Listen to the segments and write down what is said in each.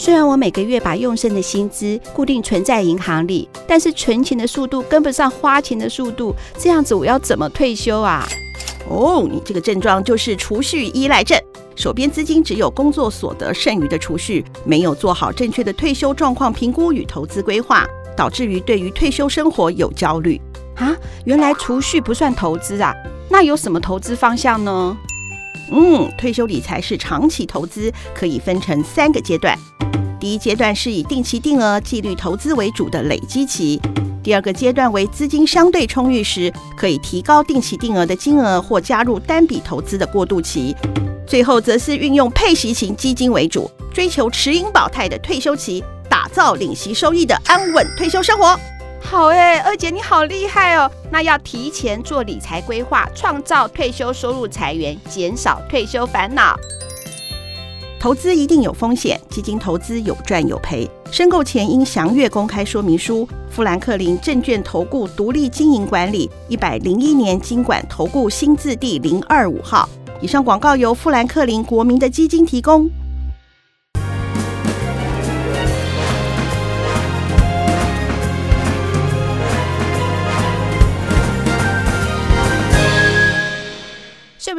虽然我每个月把用剩的薪资固定存在银行里，但是存钱的速度跟不上花钱的速度，这样子我要怎么退休啊？哦，你这个症状就是储蓄依赖症，手边资金只有工作所得剩余的储蓄，没有做好正确的退休状况评估与投资规划，导致于对于退休生活有焦虑啊。原来储蓄不算投资啊？那有什么投资方向呢？嗯，退休理财是长期投资，可以分成三个阶段。第一阶段是以定期定额、纪律投资为主的累积期；第二个阶段为资金相对充裕时，可以提高定期定额的金额或加入单笔投资的过渡期；最后则是运用配息型基金为主，追求持盈保泰的退休期，打造领息收益的安稳退休生活。好哎，二姐你好厉害哦！那要提前做理财规划，创造退休收入财源，减少退休烦恼。投资一定有风险，基金投资有赚有赔，申购前应详阅公开说明书。富兰克林证券投顾独立经营管理，一百零一年金管投顾新字第零二五号。以上广告由富兰克林国民的基金提供。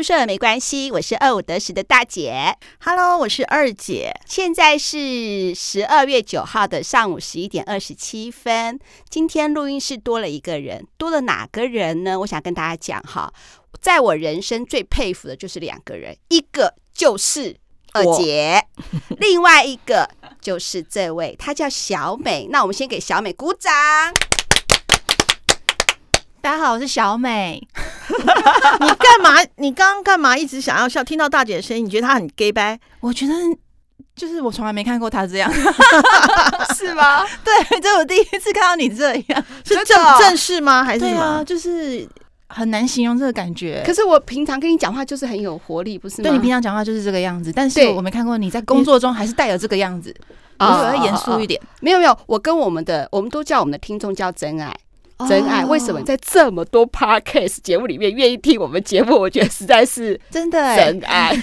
睡不睡没关系，我是二五得十的大姐。Hello，我是二姐。现在是十二月九号的上午十一点二十七分。今天录音室多了一个人，多了哪个人呢？我想跟大家讲哈，在我人生最佩服的就是两个人，一个就是二姐，另外一个就是这位，她叫小美。那我们先给小美鼓掌。大家好，我是小美。你干嘛？你刚刚干嘛？一直想要笑？听到大姐的声音，你觉得她很 gay 掰？我觉得就是我从来没看过她这样，是吗？对，这我第一次看到你这样，是正正式吗？还是什么？对啊，就是很难形容这个感觉。可是我平常跟你讲话就是很有活力，不是吗？对，你平常讲话就是这个样子，但是我没看过你在工作中还是带有这个样子，我要严肃一点。没有没有，我跟我们的我们都叫我们的听众叫真爱。真爱，为什么在这么多 podcast 节目里面愿意听我们节目？我觉得实在是真的真爱，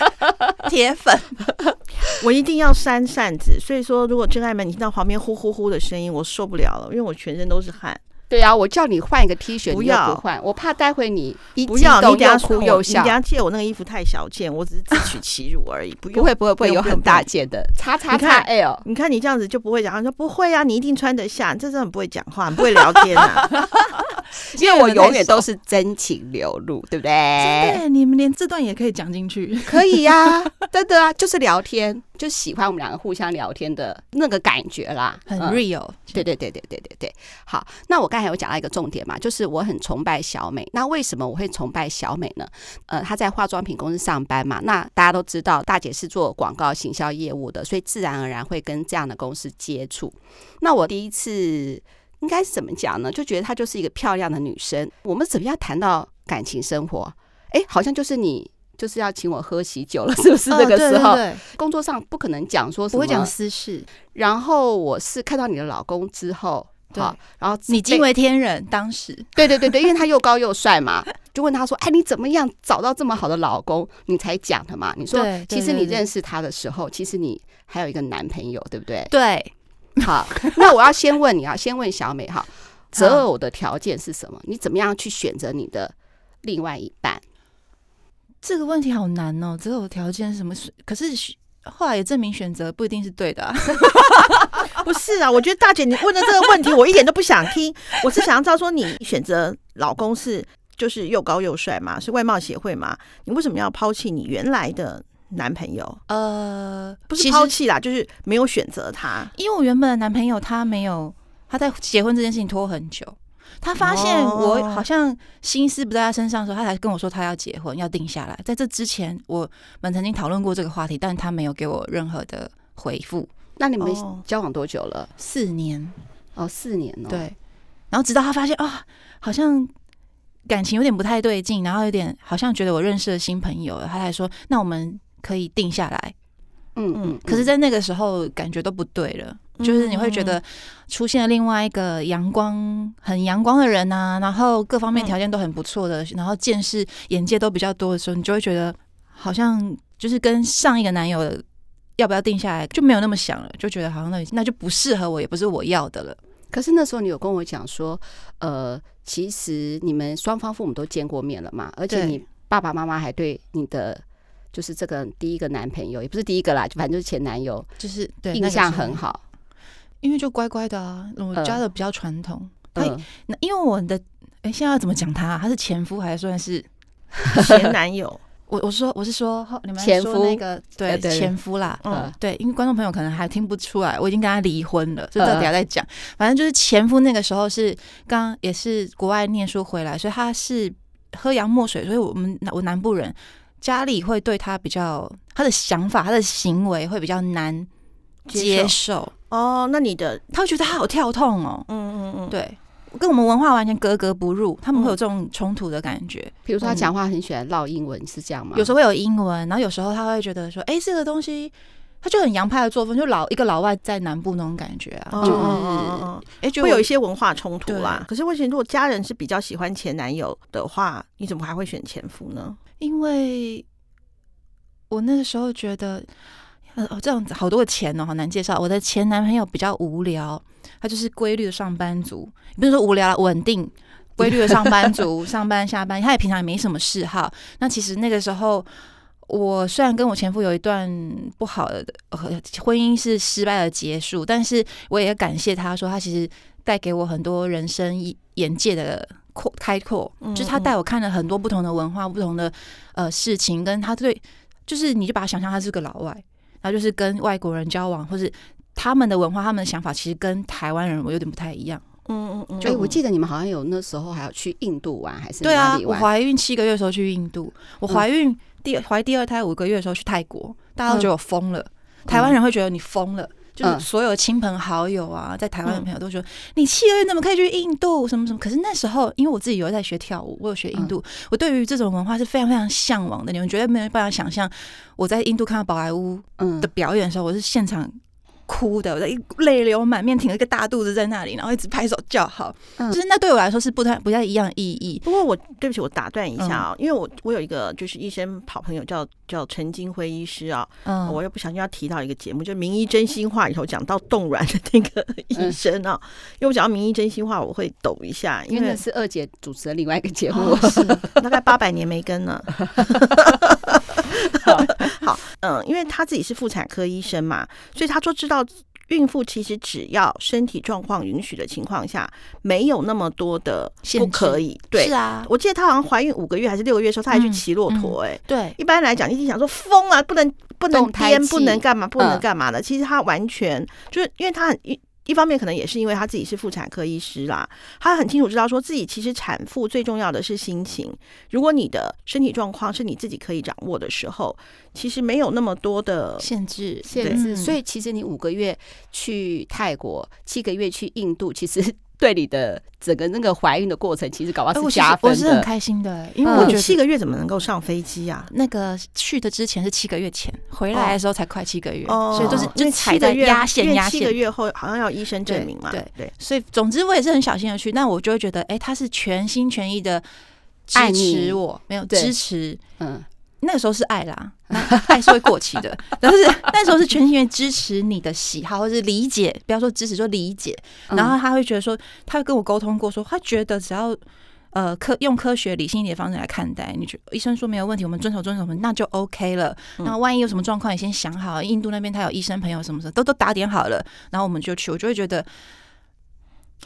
铁粉。我一定要扇扇子，所以说，如果真爱们你听到旁边呼呼呼的声音，我受不了了，因为我全身都是汗。对啊，我叫你换一个 T 恤，不要不换，我怕待会你一激动又哭又笑。你等下借我那个衣服太小件，我只是自取其辱而已。不用，不会不会不会有很大件的，叉叉叉 L。你看你这样子就不会讲，说不会啊，你一定穿得下。这真的很不会讲话，很不会聊天啊。因为我永远都是真情流露，对不对？对，你们连这段也可以讲进去，可以呀，真的啊，就是聊天，就喜欢我们两个互相聊天的那个感觉啦，很 real。对对对对对对对。好，那我刚才有讲到一个重点嘛，就是我很崇拜小美。那为什么我会崇拜小美呢？呃，她在化妆品公司上班嘛，那大家都知道，大姐是做广告行销业务的，所以自然而然会跟这样的公司接触。那我第一次。应该是怎么讲呢？就觉得她就是一个漂亮的女生。我们怎么样谈到感情生活？哎，好像就是你就是要请我喝喜酒了，是不是？那个时候，工作上不可能讲说什么，不会讲私事。然后我是看到你的老公之后，对，然后你惊为天人。当时，对对对对，因为他又高又帅嘛，就问他说：“哎，你怎么样找到这么好的老公？”你才讲的嘛。你说，其实你认识他的时候，其实你还有一个男朋友，对不对？对。好，那我要先问你啊，先问小美哈，择偶的条件是什么？你怎么样去选择你的另外一半？这个问题好难哦。择偶条件是什么？可是后来也证明选择不一定是对的啊。不是啊，我觉得大姐你问的这个问题，我一点都不想听。我是想要知道说，你选择老公是就是又高又帅嘛，是外貌协会嘛？你为什么要抛弃你原来的？男朋友，呃，不是抛弃啦，就是没有选择他。因为我原本的男朋友他没有，他在结婚这件事情拖很久。他发现我好像心思不在他身上的时候，他才跟我说他要结婚，要定下来。在这之前，我们曾经讨论过这个话题，但他没有给我任何的回复。那你们交往多久了？四年。哦，四年哦。对。然后直到他发现啊、哦，好像感情有点不太对劲，然后有点好像觉得我认识了新朋友，他才说那我们。可以定下来，嗯嗯，可是，在那个时候感觉都不对了，嗯、就是你会觉得出现了另外一个阳光、很阳光的人啊，然后各方面条件都很不错的，嗯、然后见识眼界都比较多的时候，你就会觉得好像就是跟上一个男友要不要定下来就没有那么想了，就觉得好像那那就不适合我，也不是我要的了。可是那时候你有跟我讲说，呃，其实你们双方父母都见过面了嘛，而且你爸爸妈妈还对你的就是这个第一个男朋友，也不是第一个啦，就反正就是前男友，就是对印象很好，因为就乖乖的啊，我家的比较传统。他那因为我的哎，现在要怎么讲他啊？他是前夫还是算是前 男友？我我说我是说你们前夫那个对前夫啦，嗯对，因为观众朋友可能还听不出来，我已经跟他离婚了，这个等下再讲。反正就是前夫那个时候是刚也是国外念书回来，所以他是喝洋墨水，所以我们我南部人家里会对他比较他的想法，他的行为会比较难接受哦。那你的他会觉得他好跳痛哦，嗯嗯嗯，对。跟我们文化完全格格不入，他们会有这种冲突的感觉。比如说，他讲话很喜欢唠英文，是这样吗？有时候会有英文，然后有时候他会觉得说：“哎，这个东西，他就很洋派的作风，就老一个老外在南部那种感觉啊。”就是哎，会有一些文化冲突啦。可是为什么如果家人是比较喜欢前男友的话，你怎么还会选前夫呢？因为我那个时候觉得，呃哦，这样子好多个钱哦，好难介绍。我的前男朋友比较无聊。他就是规律的上班族，不是说无聊了，稳定规律的上班族，上班下班，他也平常也没什么嗜好。那其实那个时候，我虽然跟我前夫有一段不好的婚姻是失败的结束，但是我也感谢他说，他其实带给我很多人生眼界的扩开阔，就是他带我看了很多不同的文化、不同的呃事情，跟他对，就是你就把他想象他是个老外，然后就是跟外国人交往，或是。他们的文化，他们的想法其实跟台湾人我有点不太一样。嗯嗯嗯。就我记得你们好像有那时候还要去印度玩，还是对啊？我怀孕七个月的时候去印度，我怀孕第怀第二胎五个月的时候去泰国，大家都觉得我疯了。台湾人会觉得你疯了，就是所有亲朋好友啊，在台湾的朋友都说你七个月怎么可以去印度？什么什么？可是那时候，因为我自己有在学跳舞，我有学印度，我对于这种文化是非常非常向往的。你们绝对没有办法想象，我在印度看到宝莱坞的表演的时候，我是现场。哭的，我在泪流满面，挺了一个大肚子在那里，然后一直拍手叫好。嗯、就是那对我来说是不太不太一样的意义。不过我对不起，我打断一下啊、因为我我有一个就是医生好朋友叫叫陈金辉医师啊、我又不小心要提到一个节目，就是《名医真心话》里头讲到冻卵的那个医生啊、因为我讲到《名医真心话》，我会抖一下，因为，因为那是二姐主持的另外一个节目，哦、是大概八百年没跟了。好，好，嗯，因为他自己是妇产科医生嘛，所以他说知道孕妇其实只要身体状况允许的情况下，没有那么多的不可以。对，是啊，我记得她好像怀孕五个月还是六个月的时候，她还去骑骆驼。哎，对，一般来讲，你想说疯啊，不能不能颠，不能干嘛，不能干嘛的。其实她完全就是因为她很一。方面可能也是因为他自己是妇产科医师啦，他很清楚知道说自己其实产妇最重要的是心情。如果你的身体状况是你自己可以掌握的时候，其实没有那么多的限制限制。所以其实你五个月去泰国，七个月去印度，其实。对你的整个那个怀孕的过程，其实搞不好是加分的。我是很开心的，因为我觉得七个月怎么能够上飞机啊？那个去的之前是七个月前，回来的时候才快七个月，所以都是就踩在压线压线。七个月后好像要医生证明嘛？对对。所以总之我也是很小心的去，那我就会觉得，哎，他是全心全意的支持我，没有支持，嗯。那个时候是爱啦，爱是会过期的。但是那时候是全心全意支持你的喜好，或是理解，不要说支持，说理解。然后他会觉得说，他会跟我沟通过，说他觉得只要呃科用科学理性一点的方式来看待，你觉得医生说没有问题，我们遵守遵守，那就 OK 了。那万一有什么状况，你先想好，印度那边他有医生朋友什么什么，都都打点好了，然后我们就去。我就会觉得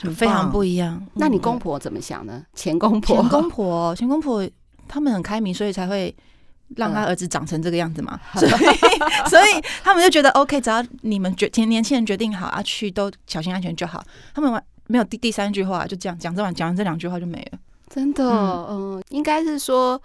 很非常不一样。那你公婆怎么想呢？前公婆，前公婆，前公婆，他们很开明，所以才会。让他儿子长成这个样子嘛，所以 所以他们就觉得 OK，只要你们决年年轻人决定好啊，去都小心安全就好。他们完没有第第三句话，就这样讲这完讲完这两句话就没了。真的，嗯，应该是说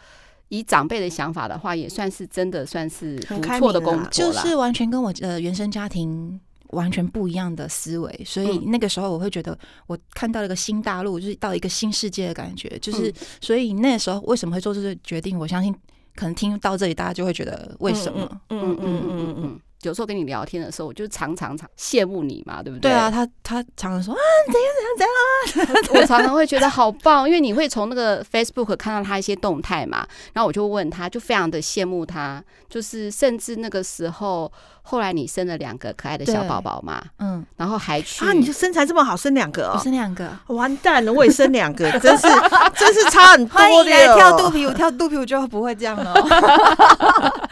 以长辈的想法的话，也算是真的算是不错的工作，就是完全跟我的原生家庭完全不一样的思维。所以那个时候我会觉得我看到了一个新大陆，就是到一个新世界的感觉。就是所以那个时候为什么会做这个决定？我相信。可能听到这里，大家就会觉得为什么？嗯嗯嗯嗯嗯，有时候跟你聊天的时候，我就常常常羡慕你嘛，对不对？对啊，他他常常说啊，怎样怎样怎样啊，我常常会觉得好棒，因为你会从那个 Facebook 看到他一些动态嘛，然后我就问他，就非常的羡慕他，就是甚至那个时候，后来你生了两个可爱的小宝宝嘛，嗯，然后还去啊，你就身材这么好，生两个哦，我生两个，完蛋了，我也生两个，真是真是差很多的。跳肚皮舞，跳肚皮舞就不会这样了。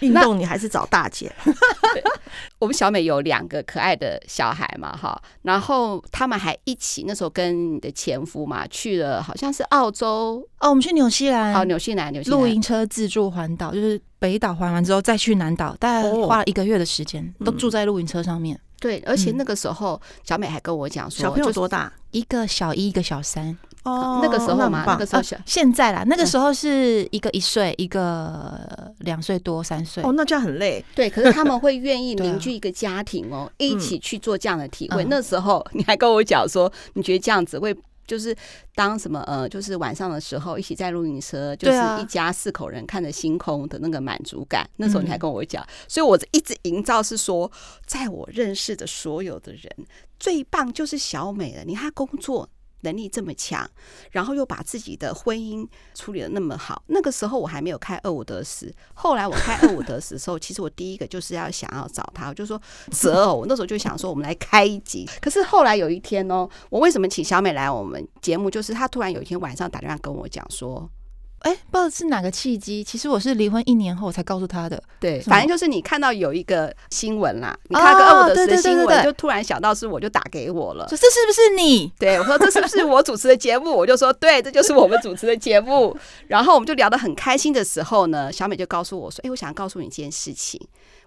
运动你还是找大姐。我们小美有两个可爱的小孩嘛，哈，然后他们还一起那时候跟你的前夫嘛去了，好像是澳洲哦，我们去纽西兰，哦，纽西兰，纽西兰露营车自助环岛，就是北岛环完之后再去南岛，大概花了一个月的时间，都住在露营车上面。对，而且那个时候小美还跟我讲说，小朋友多大？一个小一，一个小三。哦，那个时候嘛，那个时候小，现在啦，那个时候是一个一岁，一个两岁多三岁。哦，那这样很累。对，可是他们会愿意 凝聚一个家庭哦，一起去做这样的体会。那时候你还跟我讲说，你觉得这样子会就是当什么呃，就是晚上的时候一起在露营车，就是一家四口人看着星空的那个满足感。那时候你还跟我讲，所以我一直营造是说，在我认识的所有的人，最棒就是小美了。你看工作。能力这么强，然后又把自己的婚姻处理的那么好。那个时候我还没有开二五得十，后来我开二五得十的时候，其实我第一个就是要想要找他，我就说择偶。我那时候就想说，我们来开一集。可是后来有一天哦，我为什么请小美来我们节目？就是她突然有一天晚上打电话跟我讲说。哎，不知道是哪个契机。其实我是离婚一年后才告诉他的。对，反正就是你看到有一个新闻啦，你看到个二五得十的新闻，就突然想到是我，就打给我了。说这是不是你？对，我说这是不是我主持的节目？我就说对，这就是我们主持的节目。然后我们就聊得很开心的时候呢，小美就告诉我说：“哎，我想告诉你一件事情。”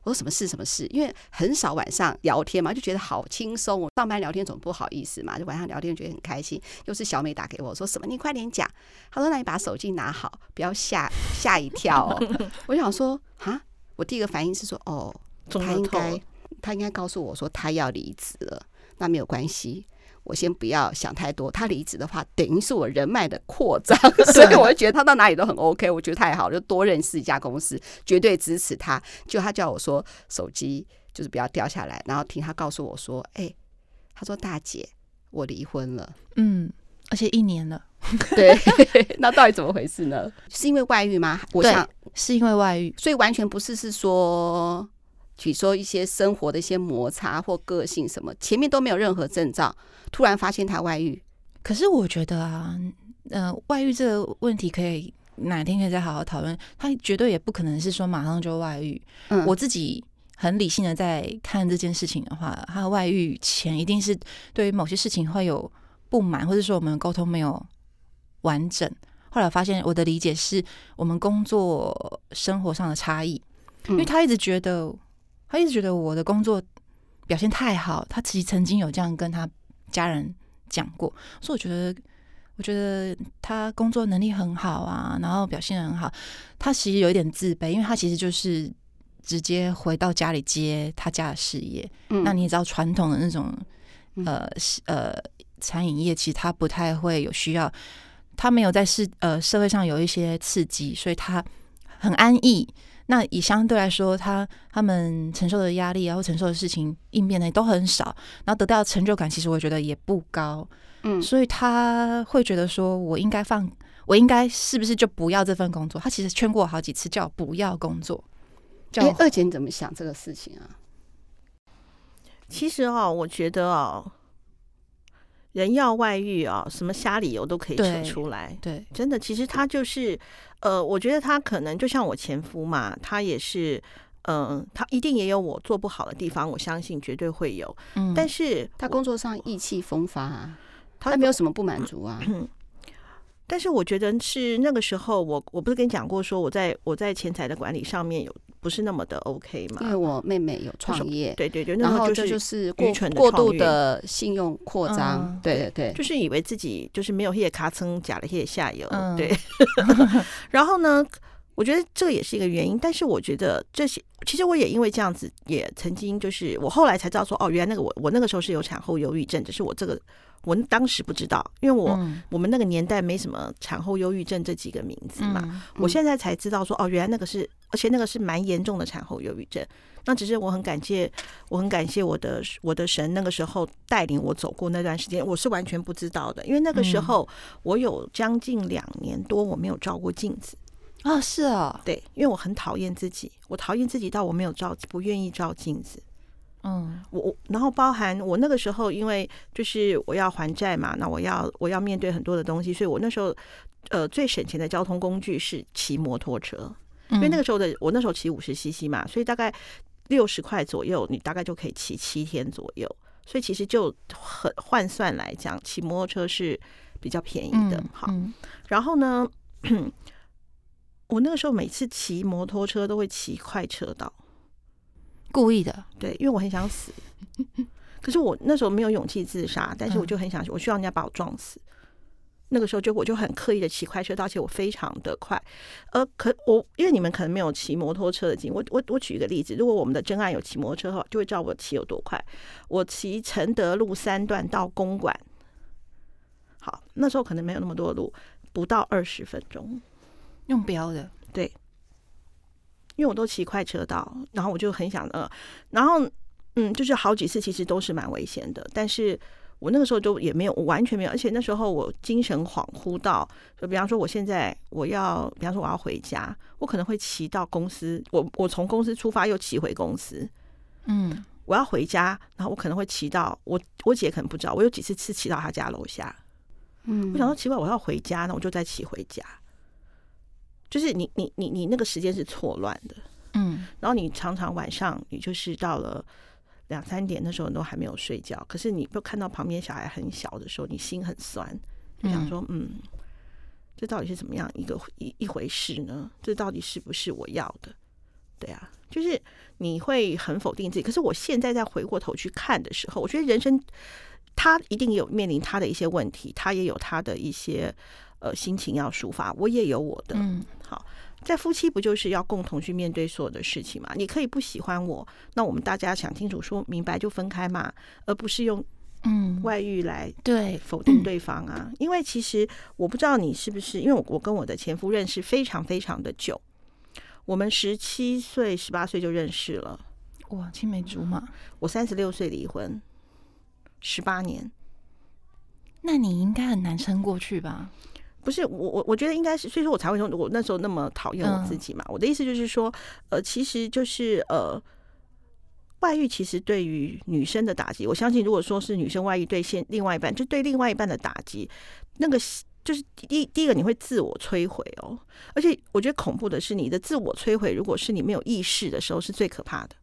我说什么事？什么事？因为很少晚上聊天嘛，就觉得好轻松。我上班聊天总不好意思嘛，就晚上聊天觉得很开心。又是小美打给我，说什么？你快点讲。他说：“那你把手机拿好，不要吓吓一跳哦。”我想说啊，我第一个反应是说：“哦，他应该他应该告诉我说他要离职了，那没有关系。”我先不要想太多，他离职的话，等于是我人脉的扩张，所以我就觉得他到哪里都很 OK，我觉得太好了，就多认识一家公司，绝对支持他。就他叫我说手机就是不要掉下来，然后听他告诉我说，哎、欸，他说大姐，我离婚了，嗯，而且一年了，对，那到底怎么回事呢？是因为外遇吗？我想是因为外遇，所以完全不是是说。比如说一些生活的一些摩擦或个性什么，前面都没有任何征兆，突然发现他外遇。可是我觉得啊，呃，外遇这个问题可以哪天可以再好好讨论。他绝对也不可能是说马上就外遇。嗯，我自己很理性的在看这件事情的话，他外遇前一定是对于某些事情会有不满，或者说我们沟通没有完整。后来发现我的理解是我们工作生活上的差异，因为他一直觉得。他一直觉得我的工作表现太好，他其实曾经有这样跟他家人讲过，所以我觉得，我觉得他工作能力很好啊，然后表现很好。他其实有一点自卑，因为他其实就是直接回到家里接他家的事业。嗯，那你也知道，传统的那种呃呃餐饮业，其实他不太会有需要，他没有在社呃社会上有一些刺激，所以他很安逸。那以相对来说，他他们承受的压力啊，或承受的事情应变的都很少，然后得到的成就感，其实我觉得也不高，嗯，所以他会觉得说，我应该放，我应该是不是就不要这份工作？他其实劝过我好几次，叫我不要工作。哎、欸，二姐你怎么想这个事情啊？其实哦，我觉得哦，人要外遇啊、哦，什么瞎理由都可以扯出来，对，对真的，其实他就是。呃，我觉得他可能就像我前夫嘛，他也是，嗯、呃，他一定也有我做不好的地方，我相信绝对会有。嗯，但是他工作上意气风发啊，他没有什么不满足啊。嗯，但是我觉得是那个时候我，我我不是跟你讲过，说我在我在钱财的管理上面有。不是那么的 OK 嘛？因为我妹妹有创业，对对对，然后这就是过过度的信用扩张，嗯、对对对，就是以为自己就是没有黑卡层假的黑下游，对。然后呢，我觉得这个也是一个原因。但是我觉得这些，其实我也因为这样子，也曾经就是我后来才知道说，哦，原来那个我我那个时候是有产后忧郁症，只是我这个我当时不知道，因为我、嗯、我们那个年代没什么产后忧郁症这几个名字嘛。我现在才知道说，哦，原来那个是，而且那个是蛮严重的产后忧郁症。那只是我很感谢，我很感谢我的我的神，那个时候带领我走过那段时间，我是完全不知道的，因为那个时候我有将近两年多我没有照过镜子啊、哦，是啊、哦，对，因为我很讨厌自己，我讨厌自己到我没有照，不愿意照镜子，嗯，我我然后包含我那个时候，因为就是我要还债嘛，那我要我要面对很多的东西，所以我那时候呃最省钱的交通工具是骑摩托车，因为那个时候的我那时候骑五十 CC 嘛，所以大概。六十块左右，你大概就可以骑七天左右，所以其实就很换算来讲，骑摩托车是比较便宜的。好，然后呢，我那个时候每次骑摩托车都会骑快车道，故意的，对，因为我很想死。可是我那时候没有勇气自杀，但是我就很想，我需要人家把我撞死。那个时候就我就很刻意的骑快车道，而且我非常的快。呃，可我因为你们可能没有骑摩托车的经验，我我我举一个例子，如果我们的真爱有骑摩托车的话，就会知道我骑有多快。我骑承德路三段到公馆，好，那时候可能没有那么多路，不到二十分钟。用标的，对，因为我都骑快车道，然后我就很想呃，然后嗯，就是好几次其实都是蛮危险的，但是。我那个时候就也没有，我完全没有，而且那时候我精神恍惚到，就比方说我现在我要，比方说我要回家，我可能会骑到公司，我我从公司出发又骑回公司，嗯，我要回家，然后我可能会骑到我我姐可能不知道，我有几次次骑到她家楼下，嗯，我想说奇怪，我要回家，那我就再骑回家，就是你你你你那个时间是错乱的，嗯，然后你常常晚上你就是到了。两三点的时候都还没有睡觉，可是你不看到旁边小孩很小的时候，你心很酸，就想说，嗯，嗯，这到底是怎么样一个一一回事呢？这到底是不是我要的？对啊，就是你会很否定自己。可是我现在再回过头去看的时候，我觉得人生他一定有面临他的一些问题，他也有他的一些呃心情要抒发，我也有我的，嗯，好。在夫妻不就是要共同去面对所有的事情嘛？你可以不喜欢我，那我们大家想清楚说明白就分开嘛，而不是用嗯外遇来对否定对方啊。嗯、因为其实我不知道你是不是，因为我我跟我的前夫认识非常非常的久，我们十七岁十八岁就认识了，哇，青梅竹马。我三十六岁离婚，十八年，那你应该很难撑过去吧？不是我我我觉得应该是，所以说我才会说，我那时候那么讨厌我自己嘛。嗯、我的意思就是说，呃，其实就是呃，外遇其实对于女生的打击，我相信如果说是女生外遇对现另外一半，就对另外一半的打击，那个就是第第一个你会自我摧毁哦。而且我觉得恐怖的是，你的自我摧毁，如果是你没有意识的时候，是最可怕的。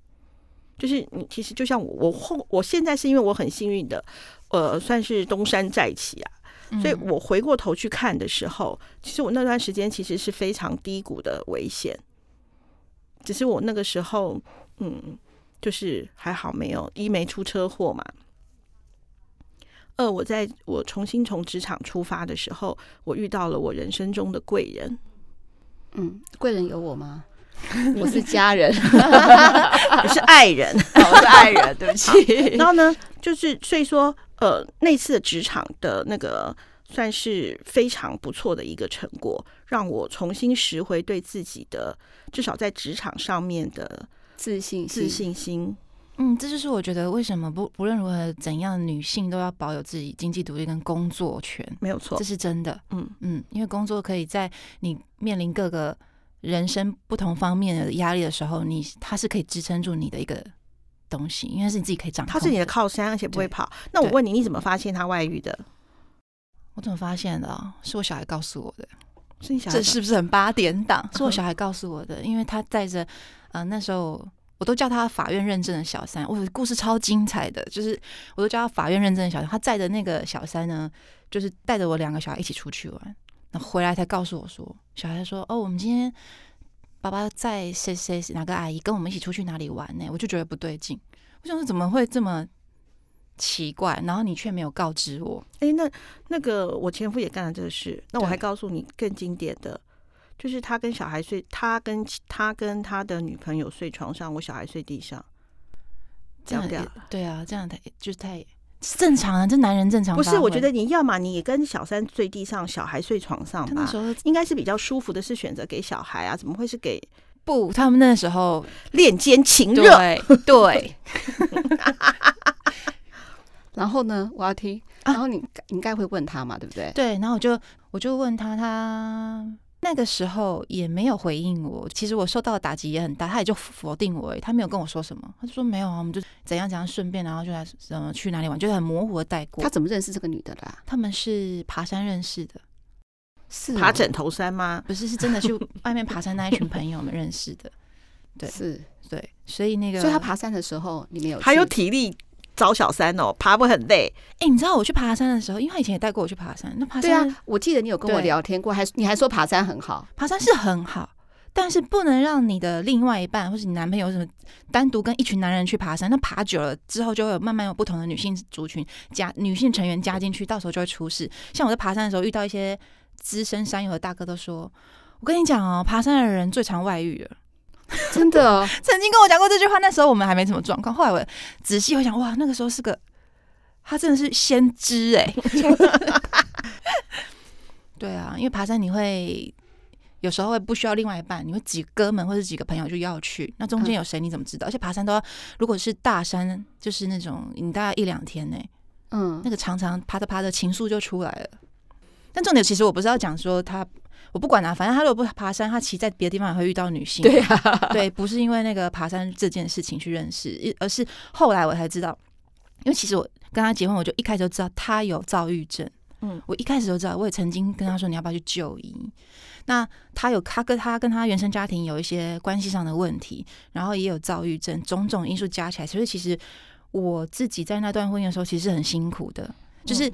就是你其实就像我我后我现在是因为我很幸运的，呃，算是东山再起啊。所以我回过头去看的时候，其实我那段时间其实是非常低谷的危险。只是我那个时候，嗯，就是还好没有一没出车祸嘛。二我在我重新从职场出发的时候，我遇到了我人生中的贵人。嗯，贵人有我吗？我是 家人，我是爱人，我是爱人，对不起。然后呢，就是所以说。呃，那次的职场的那个算是非常不错的一个成果，让我重新拾回对自己的至少在职场上面的自信自信心。嗯，这就是我觉得为什么不不论如何怎样，女性都要保有自己经济独立跟工作权，没有错，这是真的。嗯嗯，因为工作可以在你面临各个人生不同方面的压力的时候，你它是可以支撑住你的一个。东西，因为是你自己可以掌控，他是你的靠山，而且不会跑。那我问你，你怎么发现他外遇的？我怎么发现的？是我小孩告诉我的。是你小孩？这是不是很八点档？是我小孩告诉我的，因为他带着，呃，那时候我都叫他法院认证的小三。我的故事超精彩的，就是我都叫他法院认证的小三。他载的那个小三呢，就是带着我两个小孩一起出去玩，那回来才告诉我说，小孩说：“哦，我们今天。”爸爸在谁谁哪个阿姨跟我们一起出去哪里玩呢？我就觉得不对劲，我想说怎么会这么奇怪？然后你却没有告知我。哎，那那个我前夫也干了这个事，那我还告诉你更经典的，就是他跟小孩睡，他跟他跟他的女朋友睡床上，我小孩睡地上，这样对对啊，这样太就是太正常啊，这男人正常。不是，我觉得你要嘛，你跟小三睡地上，小孩睡床上吧，那时候应该是比较舒服的，是选择给小孩啊，怎么会是给？不，他们那时候恋奸情热，对。对 然后呢，我要听。然后你应该会问他嘛，对不对？对。然后我就我就问他，他那个时候也没有回应我。其实我受到的打击也很大，他也就否定我，他没有跟我说什么。他就说没有啊，我们就怎样怎样，顺便然后就来什么去哪里玩，就是很模糊的带过。他怎么认识这个女的啦？他们是爬山认识的。是爬枕头山吗？不是，是真的去外面爬山那一群朋友们认识的。对，是，对，所以那个，所以他爬山的时候，你没有还有体力找小三哦，爬不很累。哎、欸，你知道我去爬山的时候，因为他以前也带过我去爬山，那爬山对啊，我记得你有跟我聊天过，还你还说爬山很好，爬山是很好，但是不能让你的另外一半或是你男朋友什么单独跟一群男人去爬山，那爬久了之后就会有慢慢有不同的女性族群加女性成员加进去，到时候就会出事。像我在爬山的时候遇到一些。资深山友的大哥都说：“我跟你讲哦，爬山的人最常外遇了，真的、哦。曾经跟我讲过这句话，那时候我们还没什么状况。后来我仔细回想，哇，那个时候是个他真的是先知哎。对啊，因为爬山你会有时候会不需要另外一半，你会几哥们或者几个朋友就要去，那中间有谁你怎么知道？而且爬山都要，如果是大山，就是那种你大概一两天呢，嗯，那个常常爬着爬着情愫就出来了。”但重点其实我不是要讲说他，我不管啊，反正他如果不爬山，他其实在别的地方也会遇到女性。对啊，对，不是因为那个爬山这件事情去认识，而是后来我才知道，因为其实我跟他结婚，我就一开始就知道他有躁郁症。嗯，我一开始就知道，我也曾经跟他说你要不要去就医。那他有他跟他跟他原生家庭有一些关系上的问题，然后也有躁郁症，种种因素加起来，所以其实我自己在那段婚姻的时候其实是很辛苦的，就是。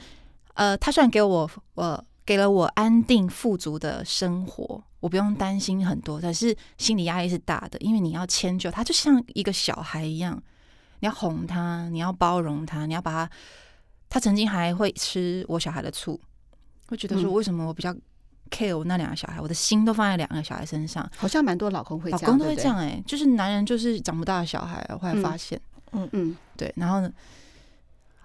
呃，他虽然给我我给了我安定富足的生活，我不用担心很多，但是心理压力是大的，因为你要迁就他，就像一个小孩一样，你要哄他，你要包容他，你要把他。他曾经还会吃我小孩的醋，会觉得说为什么我比较 care 我那两个小孩，我的心都放在两个小孩身上，好像蛮多老公会这样，老公都会这样哎、欸，就是男人就是长不大的小孩，我后来发现，嗯嗯，对，然后呢，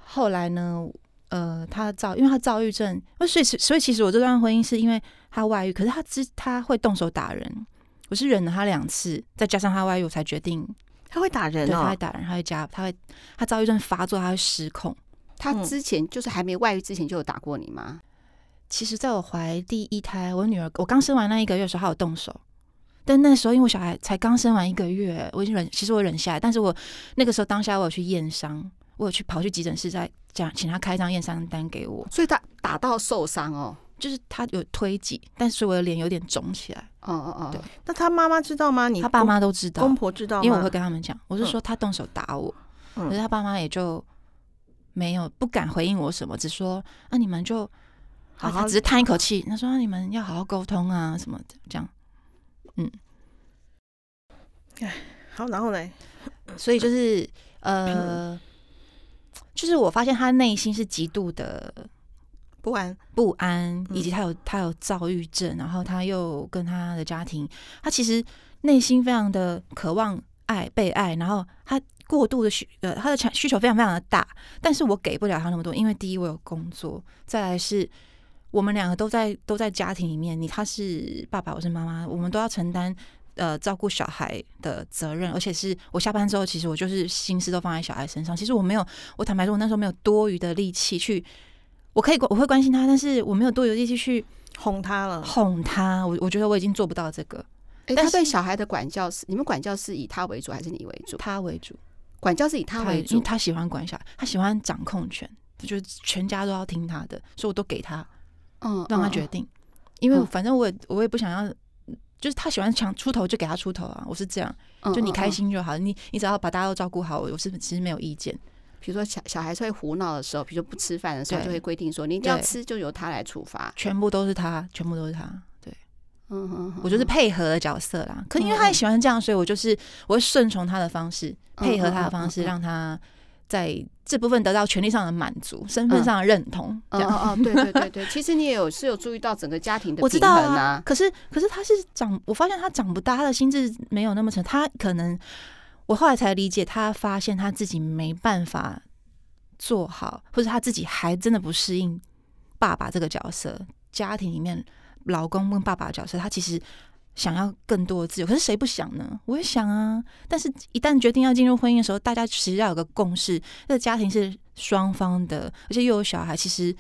后来呢？呃，他躁，因为他躁郁症，所以所以其实我这段婚姻是因为他外遇，可是他之他会动手打人，我是忍了他两次，再加上他外遇，我才决定他会打人，对，他会打人，他会加，他会他躁郁症发作，他会失控。他之前就是还没外遇之前就有打过你吗？其实，在我怀第一胎，我女儿我刚生完那一个月的时候，他有动手，但那时候因为我小孩才刚生完一个月，我已经忍，其实我忍下来，但是我那个时候当下我有去验伤。我有去跑去急诊室，再讲请他开张验伤单给我，所以他打到受伤哦，就是他有推挤，但是我的脸有点肿起来。哦哦哦，对。那他妈妈知道吗？你他爸妈都知道，公婆知道吗？因为我会跟他们讲，我是说他动手打我，嗯、可是他爸妈也就没有不敢回应我什么，只说啊你们就好，他只是叹一口气，他说、啊、你们要好好沟通啊什么的，这样。嗯，哎，好，然后呢？所以就是呃。就是我发现他内心是极度的不安、不安，以及他有他有躁郁症，然后他又跟他的家庭，他其实内心非常的渴望爱、被爱，然后他过度的需呃他的强需求非常非常的大，但是我给不了他那么多，因为第一我有工作，再来是我们两个都在都在家庭里面，你他是爸爸，我是妈妈，我们都要承担。呃，照顾小孩的责任，而且是我下班之后，其实我就是心思都放在小孩身上。其实我没有，我坦白说，我那时候没有多余的力气去，我可以我会关心他，但是我没有多余的力气去哄他了，哄他。我我觉得我已经做不到这个。欸、但是对小孩的管教是，你们管教是以他为主还是你为主？他为主，管教是以他为主，因为他喜欢管小孩，他喜欢掌控权，就是全家都要听他的，所以我都给他，嗯，让他决定。嗯、因为反正我也我也不想要。就是他喜欢抢出头就给他出头啊，我是这样，就你开心就好，嗯嗯嗯，你你只要把大家都照顾好，我是其实没有意见。比如说小小孩子会胡闹的时候，比如说不吃饭的时候，就会规定说你一定要吃，就由他来处罚，全部都是他，全部都是他。对，嗯嗯，我就是配合的角色啦。可因为他也喜欢这样，所以我就是我会顺从他的方式，配合他的方式，让他在这部分得到权利上的满足，身份上的认同。哦哦，对对对对，其实你也有是有注意到整个家庭的 平衡啊。我知道啊，可是可是他是长，我发现他长不大，他的心智没有那么成，他可能我后来才理解，他发现他自己没办法做好，或者他自己还真的不适应爸爸这个角色，家庭里面老公跟爸爸的角色，他其实。想要更多的自由，可是谁不想呢？我也想啊。但是，一旦决定要进入婚姻的时候，大家其实要有个共识，这个家庭是双方的，而且又有小孩。其实，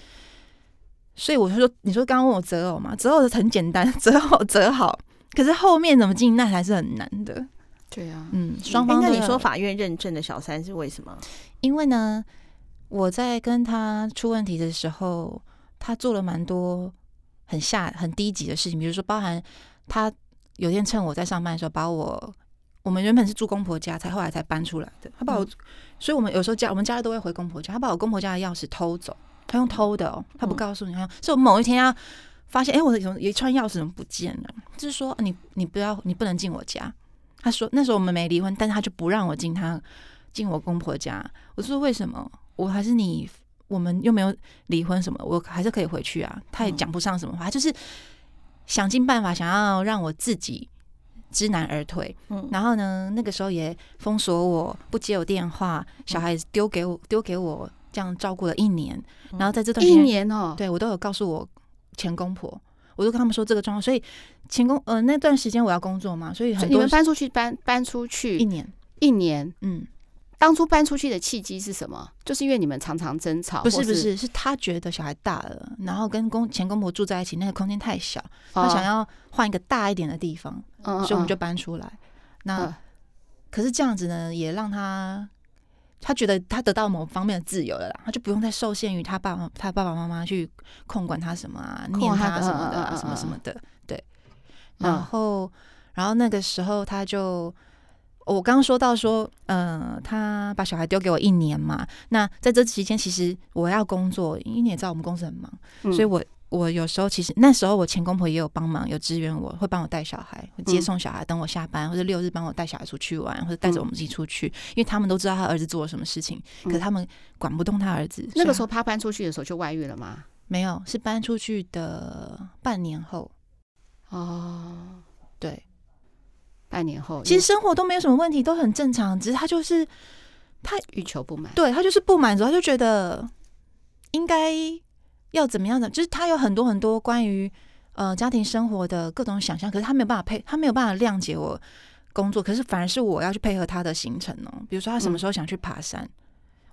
所以我就说，你说刚刚问我择偶嘛？择偶的很简单，择偶择好。可是后面怎么进，那还是很难的。对啊，嗯，双方。那你说法院认证的小三是为什么？因为呢，我在跟他出问题的时候，他做了蛮多很下很低级的事情，比如说包含他。有天趁我在上班的时候，把我我们原本是住公婆家，才后来才搬出来的。他把我，所以我们有时候家我们家都会回公婆家。他把我公婆家的钥匙偷走，他用偷的哦，他不告诉你。他是我某一天要发现，哎，我的有一串钥匙怎么不见了？就是说你你不要你不能进我家。他说那时候我们没离婚，但是他就不让我进他进我公婆家。我说为什么？我还是你，我们又没有离婚什么，我还是可以回去啊。他也讲不上什么话，就是。想尽办法想要让我自己知难而退，嗯，然后呢，那个时候也封锁我，不接我电话，小孩子丢给我，丢给我，这样照顾了一年。然后在这段一年哦，对我都有告诉我前公婆，我就跟他们说这个状况。所以前公呃那段时间我要工作嘛，所以很多你们搬出去搬搬出去一年一年，嗯。当初搬出去的契机是什么？就是因为你们常常争吵。不是不是，是他觉得小孩大了，然后跟公前公婆住在一起，那个空间太小，他想要换一个大一点的地方，所以我们就搬出来。那可是这样子呢，也让他他觉得他得到某方面的自由了啦，他就不用再受限于他爸爸他爸爸妈妈去控管他什么啊，念他什么的，什么什么的。对，然后然后那个时候他就。我刚刚说到说，呃，他把小孩丢给我一年嘛。那在这期间，其实我要工作，因为你也知道我们公司很忙，嗯、所以我我有时候其实那时候我前公婆也有帮忙，有支援我，会帮我带小孩，会接送小孩，等我下班，或者六日帮我带小孩出去玩，或者带着我们自己出去，嗯、因为他们都知道他儿子做了什么事情，可是他们管不动他儿子。那个时候他搬出去的时候就外遇了吗？没有，是搬出去的半年后。哦，对。半年后，其实生活都没有什么问题，都很正常。只是他就是他欲求不满，对他就是不满足，他就觉得应该要怎么样的，就是他有很多很多关于呃家庭生活的各种想象，可是他没有办法配，他没有办法谅解我工作，可是反而是我要去配合他的行程哦。比如说他什么时候想去爬山，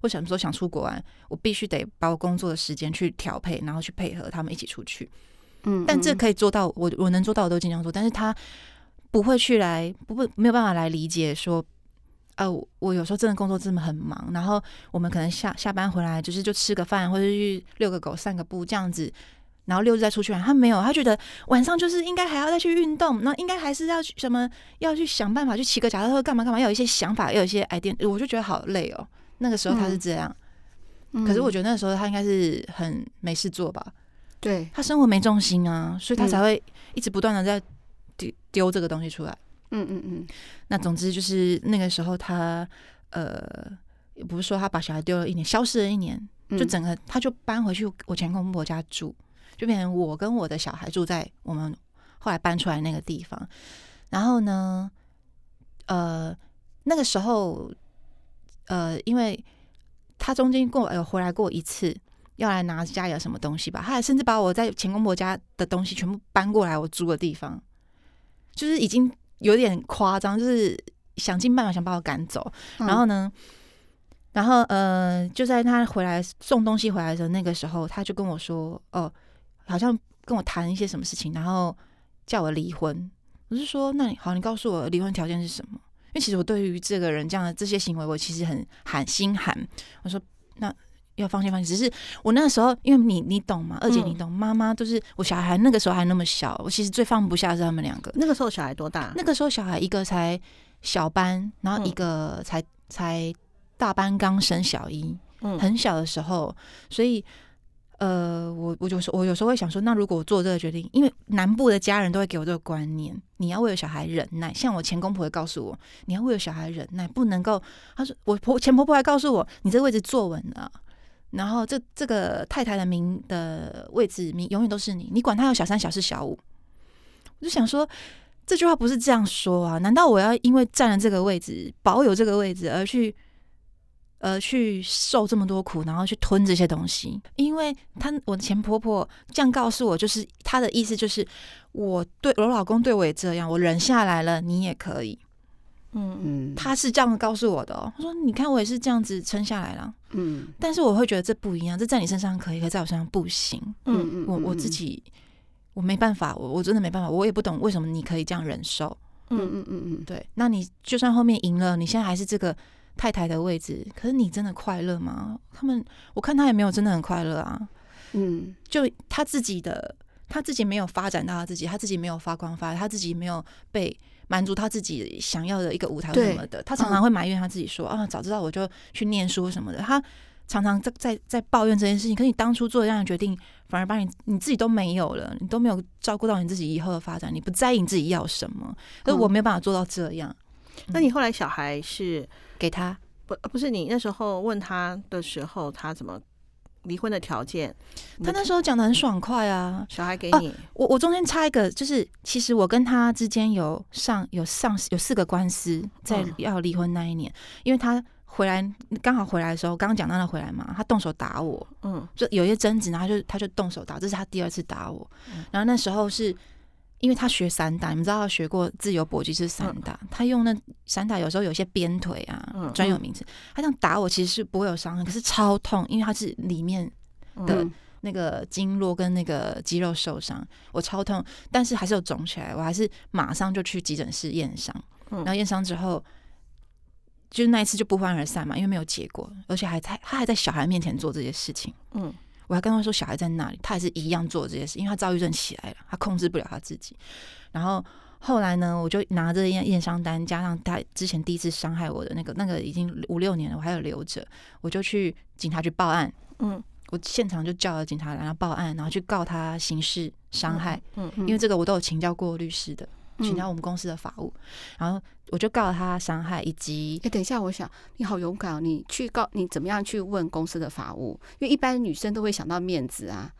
我什么时候想出国玩，我必须得把我工作的时间去调配，然后去配合他们一起出去。嗯，但这可以做到，我我能做到我都尽量做，但是他。不会去来，不不没有办法来理解说，呃，我有时候真的工作真的很忙，然后我们可能下下班回来就是就吃个饭，或者去遛个狗、散个步这样子，然后六日再出去玩。他没有，他觉得晚上就是应该还要再去运动，那应该还是要去什么，要去想办法去骑个脚踏车干嘛干嘛，要有一些想法，要有一些 idea，我就觉得好累哦。那个时候他是这样，嗯、可是我觉得那个时候他应该是很没事做吧？对，他生活没重心啊，所以他才会一直不断的在。丢丢这个东西出来，嗯嗯嗯。那总之就是那个时候他，呃，也不是说他把小孩丢了一年，消失了一年，就整个他就搬回去我前公婆家住，就变成我跟我的小孩住在我们后来搬出来那个地方。然后呢，呃，那个时候，呃，因为他中间过有回来过一次，要来拿家里的什么东西吧，他还甚至把我在前公婆家的东西全部搬过来我租的地方。就是已经有点夸张，就是想尽办法想把我赶走。嗯、然后呢，然后呃，就在他回来送东西回来的时候，那个时候他就跟我说：“哦，好像跟我谈一些什么事情，然后叫我离婚。”我是说：“那你好，你告诉我离婚条件是什么？”因为其实我对于这个人这样的这些行为，我其实很寒心寒。我说：“那。”要放心放心，只是我那个时候，因为你你懂吗？二姐你懂，妈妈都是我小孩那个时候还那么小，我其实最放不下是他们两个。那个时候小孩多大？那个时候小孩一个才小班，然后一个才、嗯、才大班刚升小一，嗯，很小的时候，所以呃，我我就说，我有时候会想说，那如果我做这个决定，因为南部的家人都会给我这个观念，你要为了小孩忍耐。像我前公婆会告诉我，你要为了小孩忍耐，不能够。他说，我婆前婆婆还告诉我，你这个位置坐稳了，然后这这个太太的名的位置名永远都是你，你管他有小三、小四、小五。我就想说，这句话不是这样说啊？难道我要因为占了这个位置，保有这个位置而去？呃，去受这么多苦，然后去吞这些东西，因为他我的前婆婆这样告诉我，就是她的意思就是，我对我老公对我也这样，我忍下来了，你也可以，嗯。嗯，他是这样告诉我的哦，他说你看我也是这样子撑下来了，嗯，但是我会觉得这不一样，这在你身上可以，可在我身上不行，嗯嗯，我我自己我没办法，我我真的没办法，我也不懂为什么你可以这样忍受，嗯嗯嗯嗯，对，那你就算后面赢了，你现在还是这个。太太的位置，可是你真的快乐吗？他们，我看他也没有真的很快乐啊。嗯，就他自己的，他自己没有发展到他自己，他自己没有发光发，他自己没有被满足他自己想要的一个舞台什么的。他常常会埋怨他自己说：“嗯、啊，早知道我就去念书什么的。”他常常在在在抱怨这件事情。可是你当初做这样的决定，反而把你你自己都没有了，你都没有照顾到你自己以后的发展，你不在意你自己要什么。可是我没有办法做到这样。那你后来小孩是？给他不不是你那时候问他的时候，他怎么离婚的条件？他那时候讲的很爽快啊，小孩给你。啊、我我中间插一个，就是其实我跟他之间有上有上有四个官司，在要离婚那一年，嗯、因为他回来刚好回来的时候，刚刚讲到他回来嘛，他动手打我，嗯，就有一些争执，然后他就他就动手打，这是他第二次打我，嗯、然后那时候是。因为他学散打，你们知道他学过自由搏击是散打，嗯、他用那散打有时候有些鞭腿啊，专、嗯、有名词。他这样打我其实是不会有伤害，可是超痛，因为他是里面的那个经络跟那个肌肉受伤，我超痛，但是还是有肿起来，我还是马上就去急诊室验伤，然后验伤之后，就那一次就不欢而散嘛，因为没有结果，而且还在他还在小孩面前做这些事情，嗯。我还跟他说，小孩在那里，他也是一样做这些事，因为他躁郁症起来了，他控制不了他自己。然后后来呢，我就拿着验验伤单，加上他之前第一次伤害我的那个，那个已经五六年了，我还有留着，我就去警察局报案。嗯，我现场就叫了警察来，然后报案，然后去告他刑事伤害。嗯，因为这个我都有请教过律师的。请教我们公司的法务，然后我就告了他伤害以及。哎，等一下，我想你好勇敢哦！你去告你怎么样去问公司的法务？因为一般女生都会想到面子啊。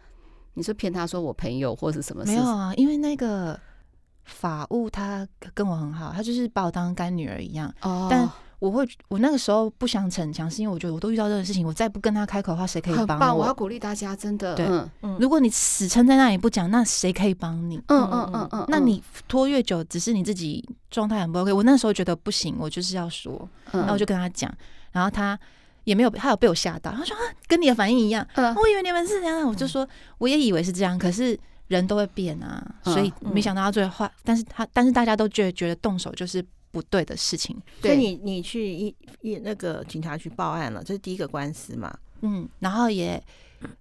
你是骗他说我朋友或者什么事？没有啊，因为那个法务他跟我很好，他就是把我当干女儿一样。哦，但。我会，我那个时候不想逞强，是因为我觉得我都遇到这个事情，我再不跟他开口的话，谁可以帮我？很棒，我要鼓励大家，真的。对，嗯，如果你死撑在那里不讲，那谁可以帮你？嗯嗯嗯嗯，那你拖越久，只是你自己状态很不 OK。我那时候觉得不行，我就是要说，然后我就跟他讲，然后他也没有，他有被我吓到，他说跟你的反应一样，我以为你们是这样，我就说我也以为是这样，可是人都会变啊，所以没想到他最坏，但是他但是大家都觉得觉得动手就是。不对的事情，所以你你去一一那个警察局报案了，这是第一个官司嘛？嗯，然后也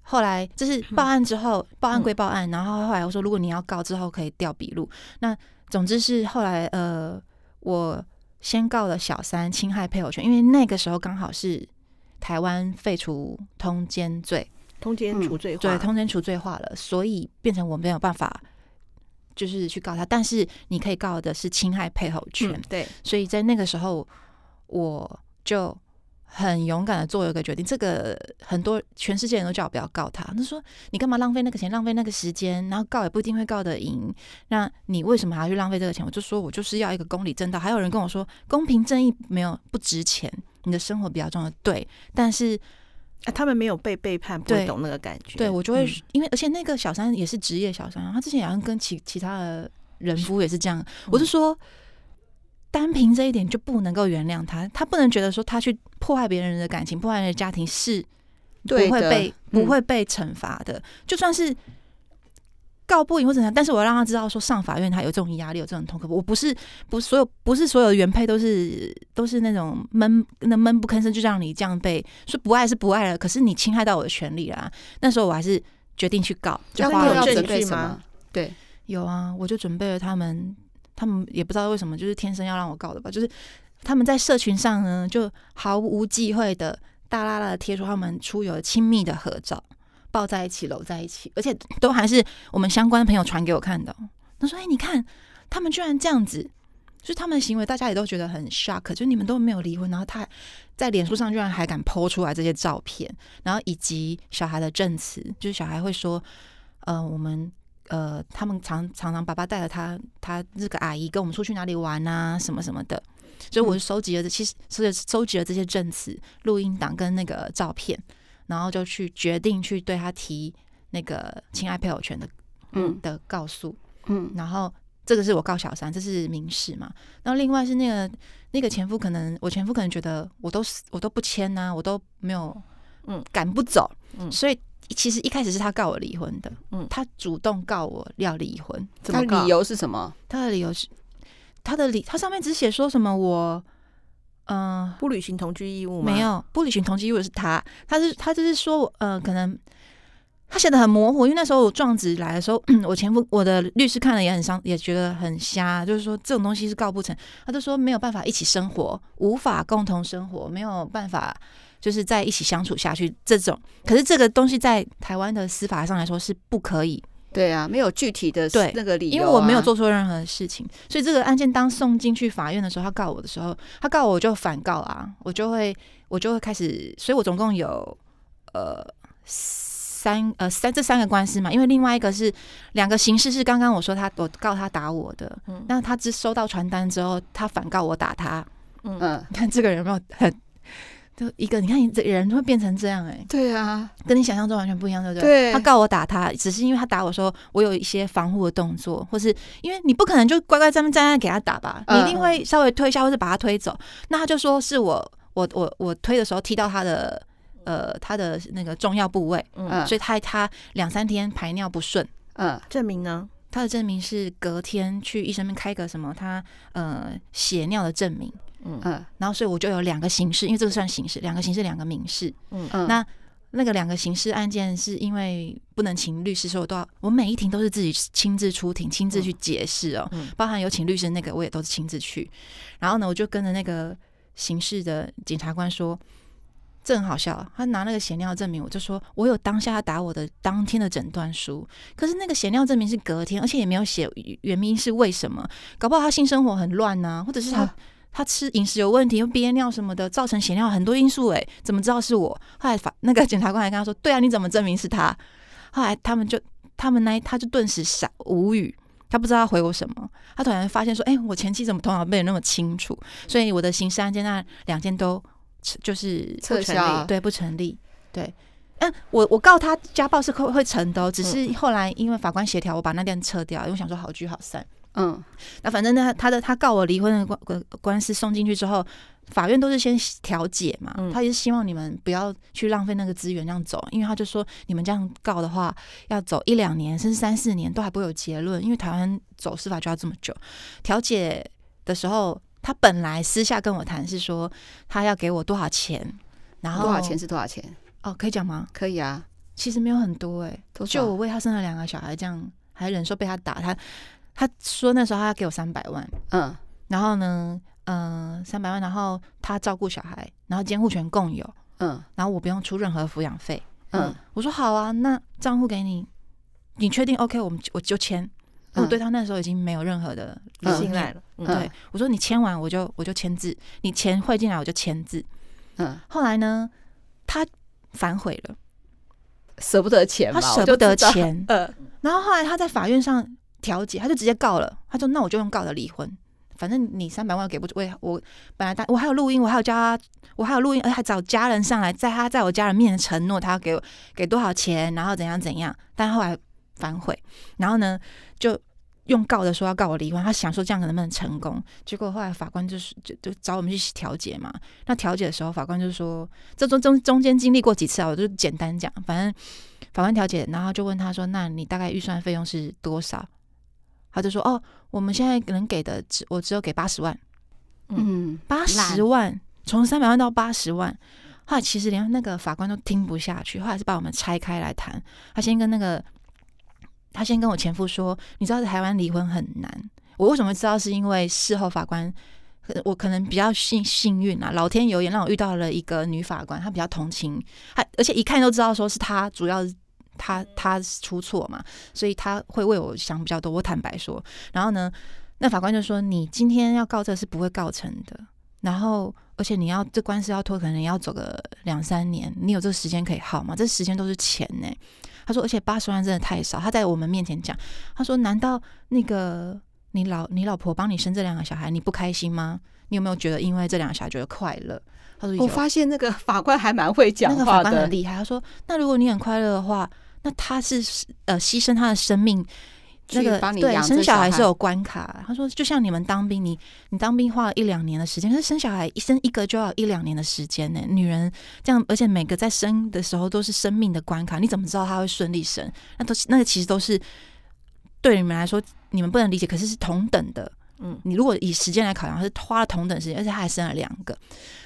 后来就是报案之后，报案归报案，然后后来我说，如果你要告之后可以调笔录。那总之是后来呃，我先告了小三侵害配偶权，因为那个时候刚好是台湾废除通奸罪，通奸除罪化，对，通奸除罪化了，所以变成我没有办法。就是去告他，但是你可以告的是侵害配偶权。嗯，对，所以在那个时候，我就很勇敢的做了一个决定。这个很多全世界人都叫我不要告他，他说你干嘛浪费那个钱，浪费那个时间，然后告也不一定会告得赢。那你为什么还要去浪费这个钱？我就说我就是要一个公理正道。还有人跟我说公平正义没有不值钱，你的生活比较重要。对，但是。啊，他们没有被背叛，不会懂那个感觉。对，我就会，嗯、因为而且那个小三也是职业小三，他之前好像跟其其他的人夫也是这样。是我是说，单凭这一点就不能够原谅他，他不能觉得说他去破坏别人的感情，破坏人的家庭是不会被的不会被惩罚的，嗯、就算是。告不赢或怎样，但是我要让他知道说上法院他有这种压力，有这种痛苦。我不是不是所有不是所有的原配都是都是那种闷那闷不吭声，就让你这样被说不爱是不爱了。可是你侵害到我的权利啦。那时候我还是决定去告，就花了证据吗？对，有啊，我就准备了他们，他们也不知道为什么，就是天生要让我告的吧。就是他们在社群上呢，就毫无忌讳的大拉拉的贴出他们出游亲密的合照。抱在一起，搂在一起，而且都还是我们相关的朋友传给我看的。他说：“哎，你看，他们居然这样子，就是他们的行为，大家也都觉得很 shock。就你们都没有离婚，然后他在脸书上居然还敢 po 出来这些照片，然后以及小孩的证词，就是小孩会说，呃，我们呃，他们常常常爸爸带着他，他这个阿姨跟我们出去哪里玩啊，什么什么的。所以我就收集了这，其实是收集了这些证词、录音档跟那个照片，然后就去决定去对他提那个侵害配偶权的，嗯的告诉。”嗯，然后这个是我告小三，这是民事嘛。然后另外是那个那个前夫，可能我前夫可能觉得我都我都不签呐、啊，我都没有，嗯，赶不走，嗯，所以其实一开始是他告我离婚的，嗯，他主动告我要离婚，他的理由是什么？他的理由是他的理，他上面只写说什么我，嗯、呃，不履行同居义务吗？没有，不履行同居义务是他，他是他就是说，呃，可能。他写的很模糊，因为那时候我状子来的时候，我前夫我的律师看了也很伤，也觉得很瞎，就是说这种东西是告不成。他就说没有办法一起生活，无法共同生活，没有办法就是在一起相处下去。这种可是这个东西在台湾的司法上来说是不可以。对啊，没有具体的那个理由、啊，因为我没有做错任何事情，所以这个案件当送进去法院的时候，他告我的时候，他告我，我就反告啊，我就会我就会开始，所以我总共有呃。三呃三这三个官司嘛，因为另外一个是两个刑事是刚刚我说他我告他打我的，嗯，那他只收到传单之后，他反告我打他，嗯，你看这个人有没有很就一个，你看你这人会变成这样哎、欸，对啊，跟你想象中完全不一样，对不对？对，他告我打他，只是因为他打我说我有一些防护的动作，或是因为你不可能就乖乖在那站在给他打吧，你一定会稍微推一下，或是把他推走，那他就说是我我我我推的时候踢到他的。呃，他的那个重要部位，嗯，所以他他两三天排尿不顺，嗯，证明呢？他的证明是隔天去医生那边开个什么，他呃血尿的证明，嗯。嗯，然后所以我就有两个刑事，因为这个算刑事，两个刑事，两个民事，嗯。嗯，那那个两个刑事案件是因为不能请律师，所以我都要我每一庭都是自己亲自出庭，亲自去解释哦，嗯，包含有请律师那个我也都是亲自去，然后呢，我就跟着那个刑事的检察官说。这很好笑，他拿那个血尿证明，我就说我有当下他打我的当天的诊断书，可是那个血尿证明是隔天，而且也没有写原因是为什么，搞不好他性生活很乱呐、啊，或者是他、啊、他吃饮食有问题，又憋尿什么的，造成血尿很多因素，诶，怎么知道是我？后来法 那个检察官还跟他说，对啊，你怎么证明是他？后来他们就他们那他就顿时傻无语，他不知道要回我什么，他突然发现说，哎，我前妻怎么头脑背得那么清楚？所以我的刑事案件那两件都。就是撤销，对，不成立，对，嗯，我我告他家暴是会会成的，只是后来因为法官协调，我把那件撤掉，因为我想说好聚好散，嗯，那反正呢，他的他告我离婚的官官司送进去之后，法院都是先调解嘛，他也是希望你们不要去浪费那个资源这样走，因为他就说你们这样告的话，要走一两年甚至三四年都还不会有结论，因为台湾走司法就要这么久，调解的时候。他本来私下跟我谈是说他要给我多少钱，然后多少钱是多少钱？哦，可以讲吗？可以啊，其实没有很多哎、欸，就我为他生了两个小孩，这样还忍受被他打，他他说那时候他要给我三百万，嗯，然后呢，嗯、呃，三百万，然后他照顾小孩，然后监护权共有，嗯，然后我不用出任何抚养费，嗯，我说好啊，那账户给你，你确定 OK？我们我就签。我对他那时候已经没有任何的信赖了。嗯，对，我说你签完我就我就签字，你钱汇进来我就签字。嗯，后来呢，他反悔了，舍不得钱，他舍不得钱。嗯，然后后来他在法院上调解，他就直接告了。他说：“那我就用告的离婚，反正你三百万给不出，我我本来我还有录音，我还有叫他，我还有录音，而且还找家人上来，在他在我家人面前承诺他要给我给多少钱，然后怎样怎样。但后来。”反悔，然后呢，就用告的说要告我离婚，他想说这样能不能成功？结果后来法官就是就就找我们去调解嘛。那调解的时候，法官就说这中中中间经历过几次啊，我就简单讲，反正法官调解，然后就问他说：“那你大概预算费用是多少？”他就说：“哦，我们现在能给的只我只有给八十万，嗯，八十万，从三百万到八十万。”后来其实连那个法官都听不下去，后来是把我们拆开来谈。他先跟那个。他先跟我前夫说：“你知道在台湾离婚很难。”我为什么知道？是因为事后法官，我可能比较幸幸运啊，老天有眼让我遇到了一个女法官，她比较同情，她而且一看都知道说是她主要他他出错嘛，所以他会为我想比较多。我坦白说，然后呢，那法官就说：“你今天要告这是不会告成的。”然后，而且你要这官司要拖，可能要走个两三年。你有这个时间可以耗吗？这时间都是钱呢。他说：“而且八十万真的太少。”他在我们面前讲，他说：“难道那个你老你老婆帮你生这两个小孩，你不开心吗？你有没有觉得因为这两个小孩觉得快乐？”他说：“我发现那个法官还蛮会讲话的，那个法官很厉害。”他说：“那如果你很快乐的话，那他是呃牺牲他的生命。”那个对生小孩是有关卡，他说就像你们当兵，你你当兵花了一两年的时间，可是生小孩一生一个就要一两年的时间呢。女人这样，而且每个在生的时候都是生命的关卡，你怎么知道他会顺利生？那都是那个其实都是对你们来说，你们不能理解，可是是同等的。嗯，你如果以时间来考量，是花了同等时间，而且他还生了两个。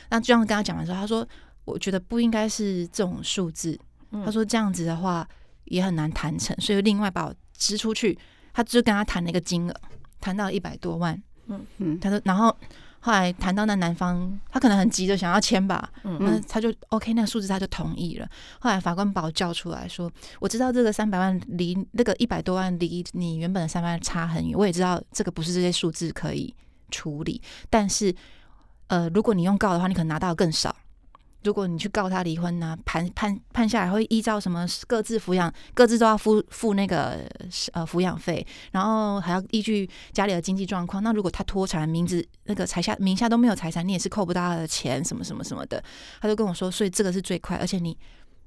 那这样跟他讲完之后，他说我觉得不应该是这种数字。他说这样子的话也很难谈成，所以另外把我。支出去，他就跟他谈了一个金额，谈到一百多万。嗯嗯，他说，然后后来谈到那男方，他可能很急着想要签吧。嗯嗯，他就 OK，那个数字他就同意了。后来法官把我叫出来说：“我知道这个三百万离那个一百多万离你原本的三百万差很远，我也知道这个不是这些数字可以处理。但是，呃，如果你用告的话，你可能拿到的更少。”如果你去告他离婚呢、判判判下来会依照什么各自抚养，各自都要付付那个呃抚养费，然后还要依据家里的经济状况。那如果他脱产，名字那个财下名下都没有财产，你也是扣不到他的钱，什么什么什么的。他就跟我说，所以这个是最快，而且你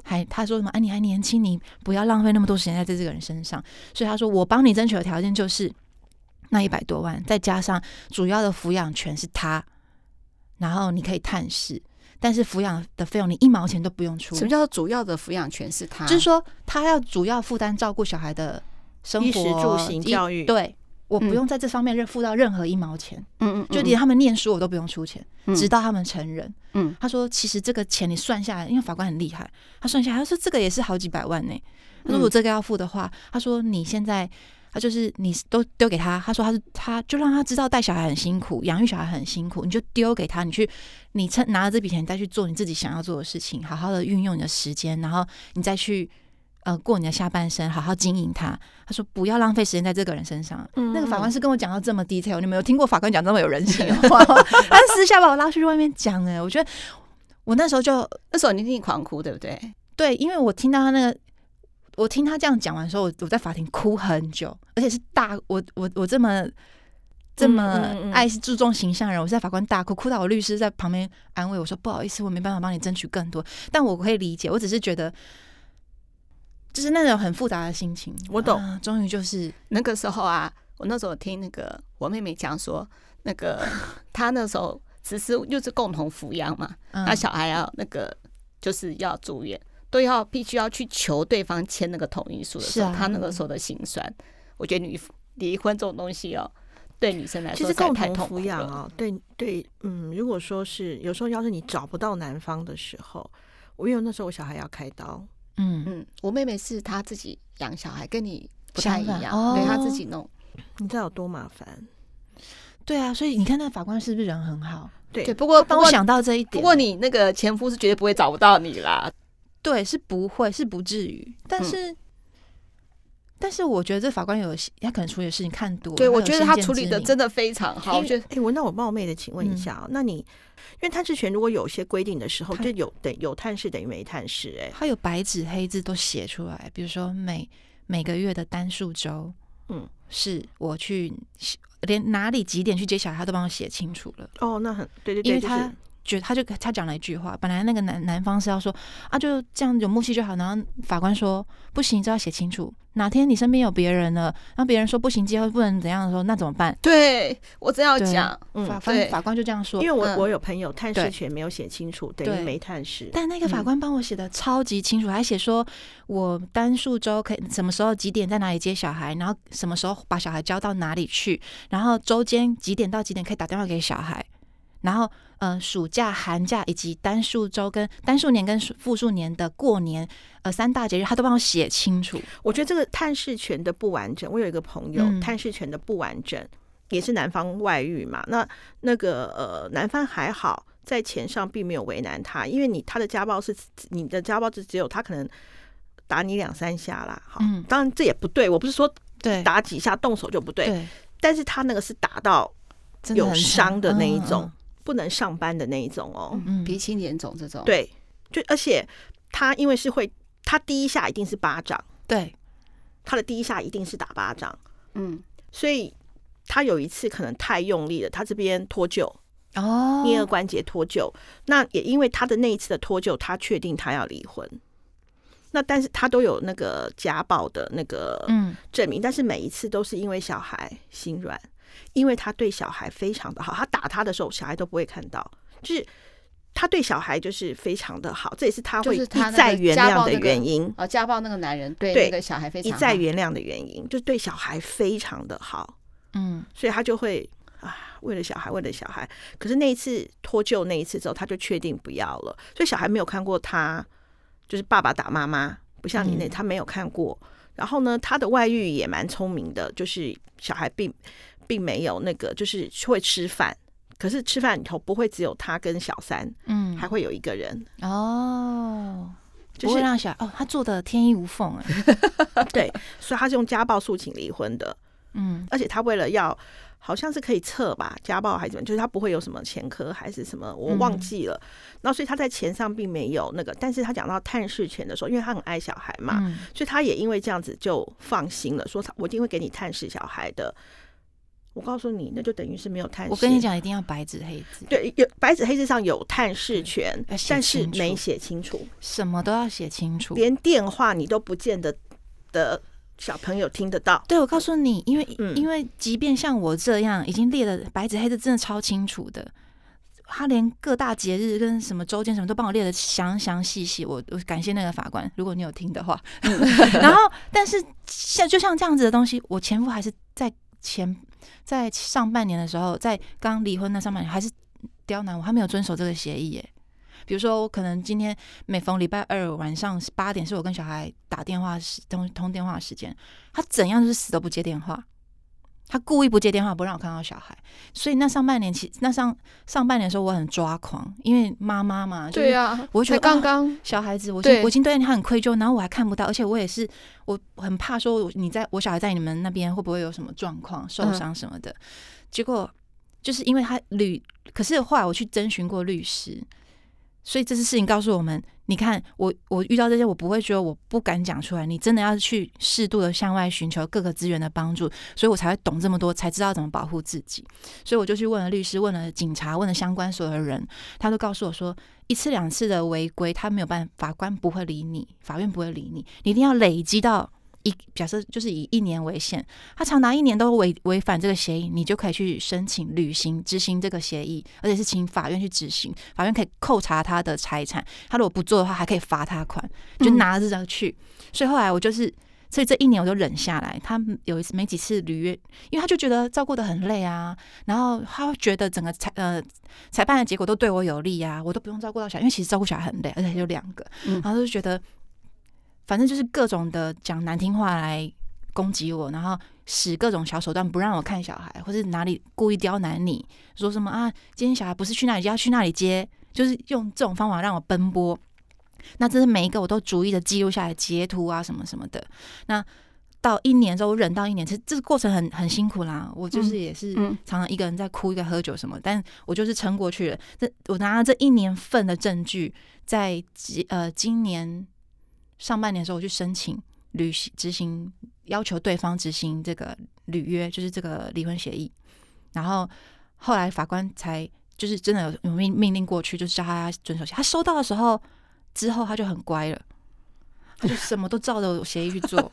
还他说什么？哎、你还年轻，你不要浪费那么多时间在这这个人身上。所以他说，我帮你争取的条件就是那一百多万，再加上主要的抚养权是他，然后你可以探视。但是抚养的费用你一毛钱都不用出。什么叫做主要的抚养权是他？就是说他要主要负担照顾小孩的生活、衣食住行、教育。对，我不用在这方面任付到任何一毛钱。嗯嗯，就连他们念书我都不用出钱，直到他们成人。嗯，他说其实这个钱你算下来，因为法官很厉害，他算下来他说这个也是好几百万呢。他说如果这个要付的话，他说你现在。他就是你都丢给他，他说他是他就让他知道带小孩很辛苦，养育小孩很辛苦，你就丢给他，你去你趁拿了这笔钱再去做你自己想要做的事情，好好的运用你的时间，然后你再去呃过你的下半生，好好经营他。他说不要浪费时间在这个人身上。嗯、那个法官是跟我讲到这么 detail，你没有听过法官讲这么有人性的话？他私下把我拉出去外面讲哎，我觉得我那时候就那时候你听你狂哭对不对？对，因为我听到他那个。我听他这样讲完的时候，我我在法庭哭很久，而且是大我我我这么这么爱是注重形象的人，我在法官大哭，哭到我律师在旁边安慰我说：“不好意思，我没办法帮你争取更多。”但我可以理解，我只是觉得就是那种很复杂的心情。我懂，终于就是那个时候啊，我那时候听那个我妹妹讲说，那个 她那时候只是又是共同抚养嘛，那小孩要那个就是要住院。都要必须要去求对方签那个同意书的时候，啊、他那个时候的心酸，我觉得女离婚这种东西哦，对女生来说。其实共同抚养啊，对对，嗯，如果说是有时候要是你找不到男方的时候，我因为那时候我小孩要开刀，嗯嗯，我妹妹是她自己养小孩，跟你不太一样，哦、对她自己弄，你知道有多麻烦？对啊，所以你看那法官是不是人很好？对，对不过帮我想到这一点，不过你那个前夫是绝对不会找不到你啦。对，是不会，是不至于。但是，嗯、但是我觉得这法官有他可能处理的事情看多了。对，我觉得他处理的真的非常好。我觉得，哎，我那我冒昧的请问一下啊，嗯、那你因为探视权如果有些规定的时候，就有等有探视等于没探视，哎，他有白纸黑字都写出来，比如说每每个月的单数周，嗯，是我去连哪里几点去接小孩，他都帮我写清楚了。哦，那很对对对，因为他。就是觉他就他讲了一句话，本来那个男男方是要说啊，就这样有默契就好。然后法官说不行，这要写清楚。哪天你身边有别人了，然后别人说不行，结婚不能怎样的时候，那怎么办？对我真要讲，嗯，法官法官就这样说。因为我我有朋友探视权没有写清楚，等于没探视。但那个法官帮我写的超级清楚，还写说我单数周可以什么时候几点在哪里接小孩，然后什么时候把小孩交到哪里去，然后周间几点到几点可以打电话给小孩。然后，呃，暑假、寒假以及单数周跟单数年跟复数年的过年，呃，三大节日，他都帮我写清楚。我觉得这个探视权的不完整，我有一个朋友，嗯、探视权的不完整，也是男方外遇嘛。那那个呃，男方还好，在钱上并没有为难他，因为你他的家暴是你的家暴是只有他可能。打你两三下啦。好，嗯，当然这也不对，我不是说对打几下动手就不对，对，但是他那个是打到有伤的那一种，不能上班的那一种哦，嗯，鼻青脸肿这种，对，就而且他因为是会，他第一下一定是巴掌，对，他的第一下一定是打巴掌，嗯，所以他有一次可能太用力了，他这边脱臼。哦，颞颌关节脱臼，那也因为他的那一次的脱臼，他确定他要离婚。那但是他都有那个家暴的那个嗯。证明，但是每一次都是因为小孩心软，因为他对小孩非常的好，他打他的时候小孩都不会看到，就是他对小孩就是非常的好，这也是他会一再原谅的原因。哦，家暴那个男人对那个小孩非常一再原谅的原因，就是对小孩非常的好，嗯，所以他就会。啊，为了小孩，为了小孩。可是那一次脱臼那一次之后，他就确定不要了。所以小孩没有看过他，就是爸爸打妈妈，不像你那，他没有看过。然后呢，他的外遇也蛮聪明的，就是小孩并并没有那个，就是会吃饭。可是吃饭里头不会只有他跟小三，嗯，还会有一个人哦，就是让小哦，他做的天衣无缝哎，对，所以他是用家暴诉请离婚的，嗯，而且他为了要。好像是可以测吧，家暴还是怎么？就是他不会有什么前科还是什么，我忘记了。那、嗯、所以他在钱上并没有那个，但是他讲到探视权的时候，因为他很爱小孩嘛，嗯、所以他也因为这样子就放心了，说他我一定会给你探视小孩的。我告诉你，那就等于是没有探视。我跟你讲，一定要白纸黑字。对，有白纸黑字上有探视权，但是没写清楚，什么都要写清楚，连电话你都不见得的。小朋友听得到，对，我告诉你，因为、嗯、因为即便像我这样已经列的白纸黑字，真的超清楚的，他连各大节日跟什么周间什么都帮我列的详详细细，我我感谢那个法官，如果你有听的话。然后，但是像就像这样子的东西，我前夫还是在前在上半年的时候，在刚离婚那上半年还是刁难我，他没有遵守这个协议耶。比如说，我可能今天每逢礼拜二晚上八点是我跟小孩打电话时通通电话时间，他怎样就是死都不接电话，他故意不接电话不让我看到小孩。所以那上半年其那上上半年的时候我很抓狂，因为妈妈嘛，对啊，我觉得刚刚小孩子，我我已经对他很愧疚，然后我还看不到，而且我也是我很怕说你在我小孩在你们那边会不会有什么状况受伤什么的。结果就是因为他律，可是后来我去征询过律师。所以这次事情告诉我们，你看我我遇到这些，我不会觉得我不敢讲出来。你真的要去适度的向外寻求各个资源的帮助，所以我才会懂这么多，才知道怎么保护自己。所以我就去问了律师，问了警察，问了相关所有的人，他都告诉我说，一次两次的违规，他没有办法，法官不会理你，法院不会理你，你一定要累积到。一假设就是以一年为限，他长达一年都违违反这个协议，你就可以去申请履行执行这个协议，而且是请法院去执行，法院可以扣查他的财产，他如果不做的话，还可以罚他款，就拿着这张去。嗯、所以后来我就是，所以这一年我就忍下来。他有一次没几次履约，因为他就觉得照顾的很累啊，然后他觉得整个裁呃裁判的结果都对我有利啊，我都不用照顾到小孩，因为其实照顾小孩很累，而且就两个，然后就觉得。反正就是各种的讲难听话来攻击我，然后使各种小手段不让我看小孩，或是哪里故意刁难你，说什么啊，今天小孩不是去那里接，要去那里接，就是用这种方法让我奔波。那这是每一个我都逐一的记录下来，截图啊什么什么的。那到一年之后，我忍到一年，其实这个过程很很辛苦啦。我就是也是常常一个人在哭，一个喝酒什么，但我就是撑过去了。这我拿了这一年份的证据，在呃今年。上半年的时候，我去申请履行执行，要求对方执行这个履约，就是这个离婚协议。然后后来法官才就是真的有命命令过去，就是叫他遵守。他收到的时候之后，他就很乖了，他就什么都照着协议去做，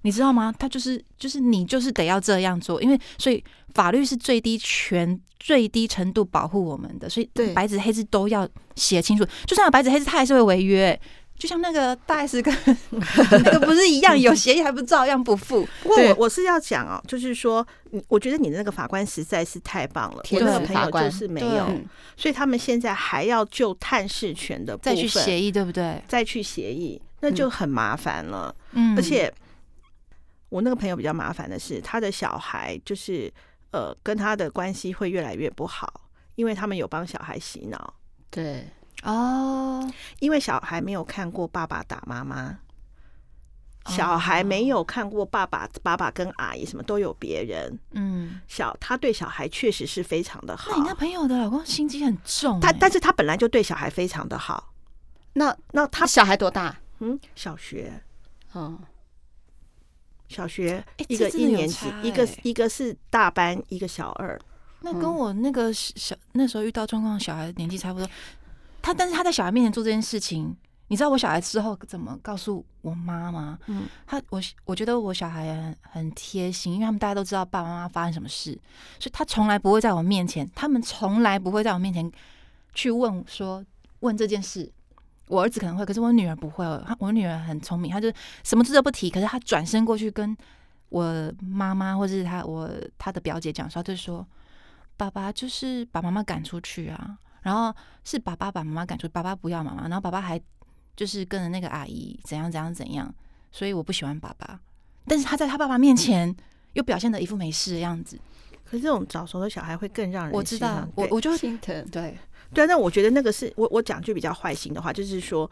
你知道吗？他就是就是你就是得要这样做，因为所以法律是最低权最低程度保护我们的，所以白纸黑字都要写清楚。就算有白纸黑字，他还是会违约。就像那个大 S 跟 那个不是一样，有协议还不照样不付。不过我我是要讲哦，就是说，你我觉得你的那个法官实在是太棒了。我那个朋友就是没有，所以他们现在还要就探视权的部分再去协议，对不对？再去协议，那就很麻烦了。嗯，而且我那个朋友比较麻烦的是，他的小孩就是呃，跟他的关系会越来越不好，因为他们有帮小孩洗脑。对。哦，因为小孩没有看过爸爸打妈妈，小孩没有看过爸爸，爸爸跟阿姨什么都有别人。嗯，小他对小孩确实是非常的好。那你那朋友的老公心机很重，欸，他但是他本来就对小孩非常的好。那那他小孩多大？嗯，小学。嗯，小学一个一年级，欸、一个一个是大班，一个小二。那跟我那个小那时候遇到状况，小孩年纪差不多。他但是他在小孩面前做这件事情，你知道我小孩之后怎么告诉我妈吗？嗯，他我我觉得我小孩很很贴心，因为他们大家都知道爸爸妈妈发生什么事，所以他从来不会在我面前，他们从来不会在我面前去问说问这件事。我儿子可能会，可是我女儿不会。我女儿很聪明，她就什么事都不提。可是她转身过去跟我妈妈或者是她我她的表姐讲说，她就说爸爸就是把妈妈赶出去啊。然后是爸爸把妈妈赶出去，爸爸不要妈妈，然后爸爸还就是跟着那个阿姨怎样怎样怎样。所以我不喜欢爸爸，但是他在他爸爸面前又表现的一副没事的样子。可是这种早熟的小孩会更让人我知道，我我就心疼，对。对，那我觉得那个是我我讲句比较坏心的话，就是说，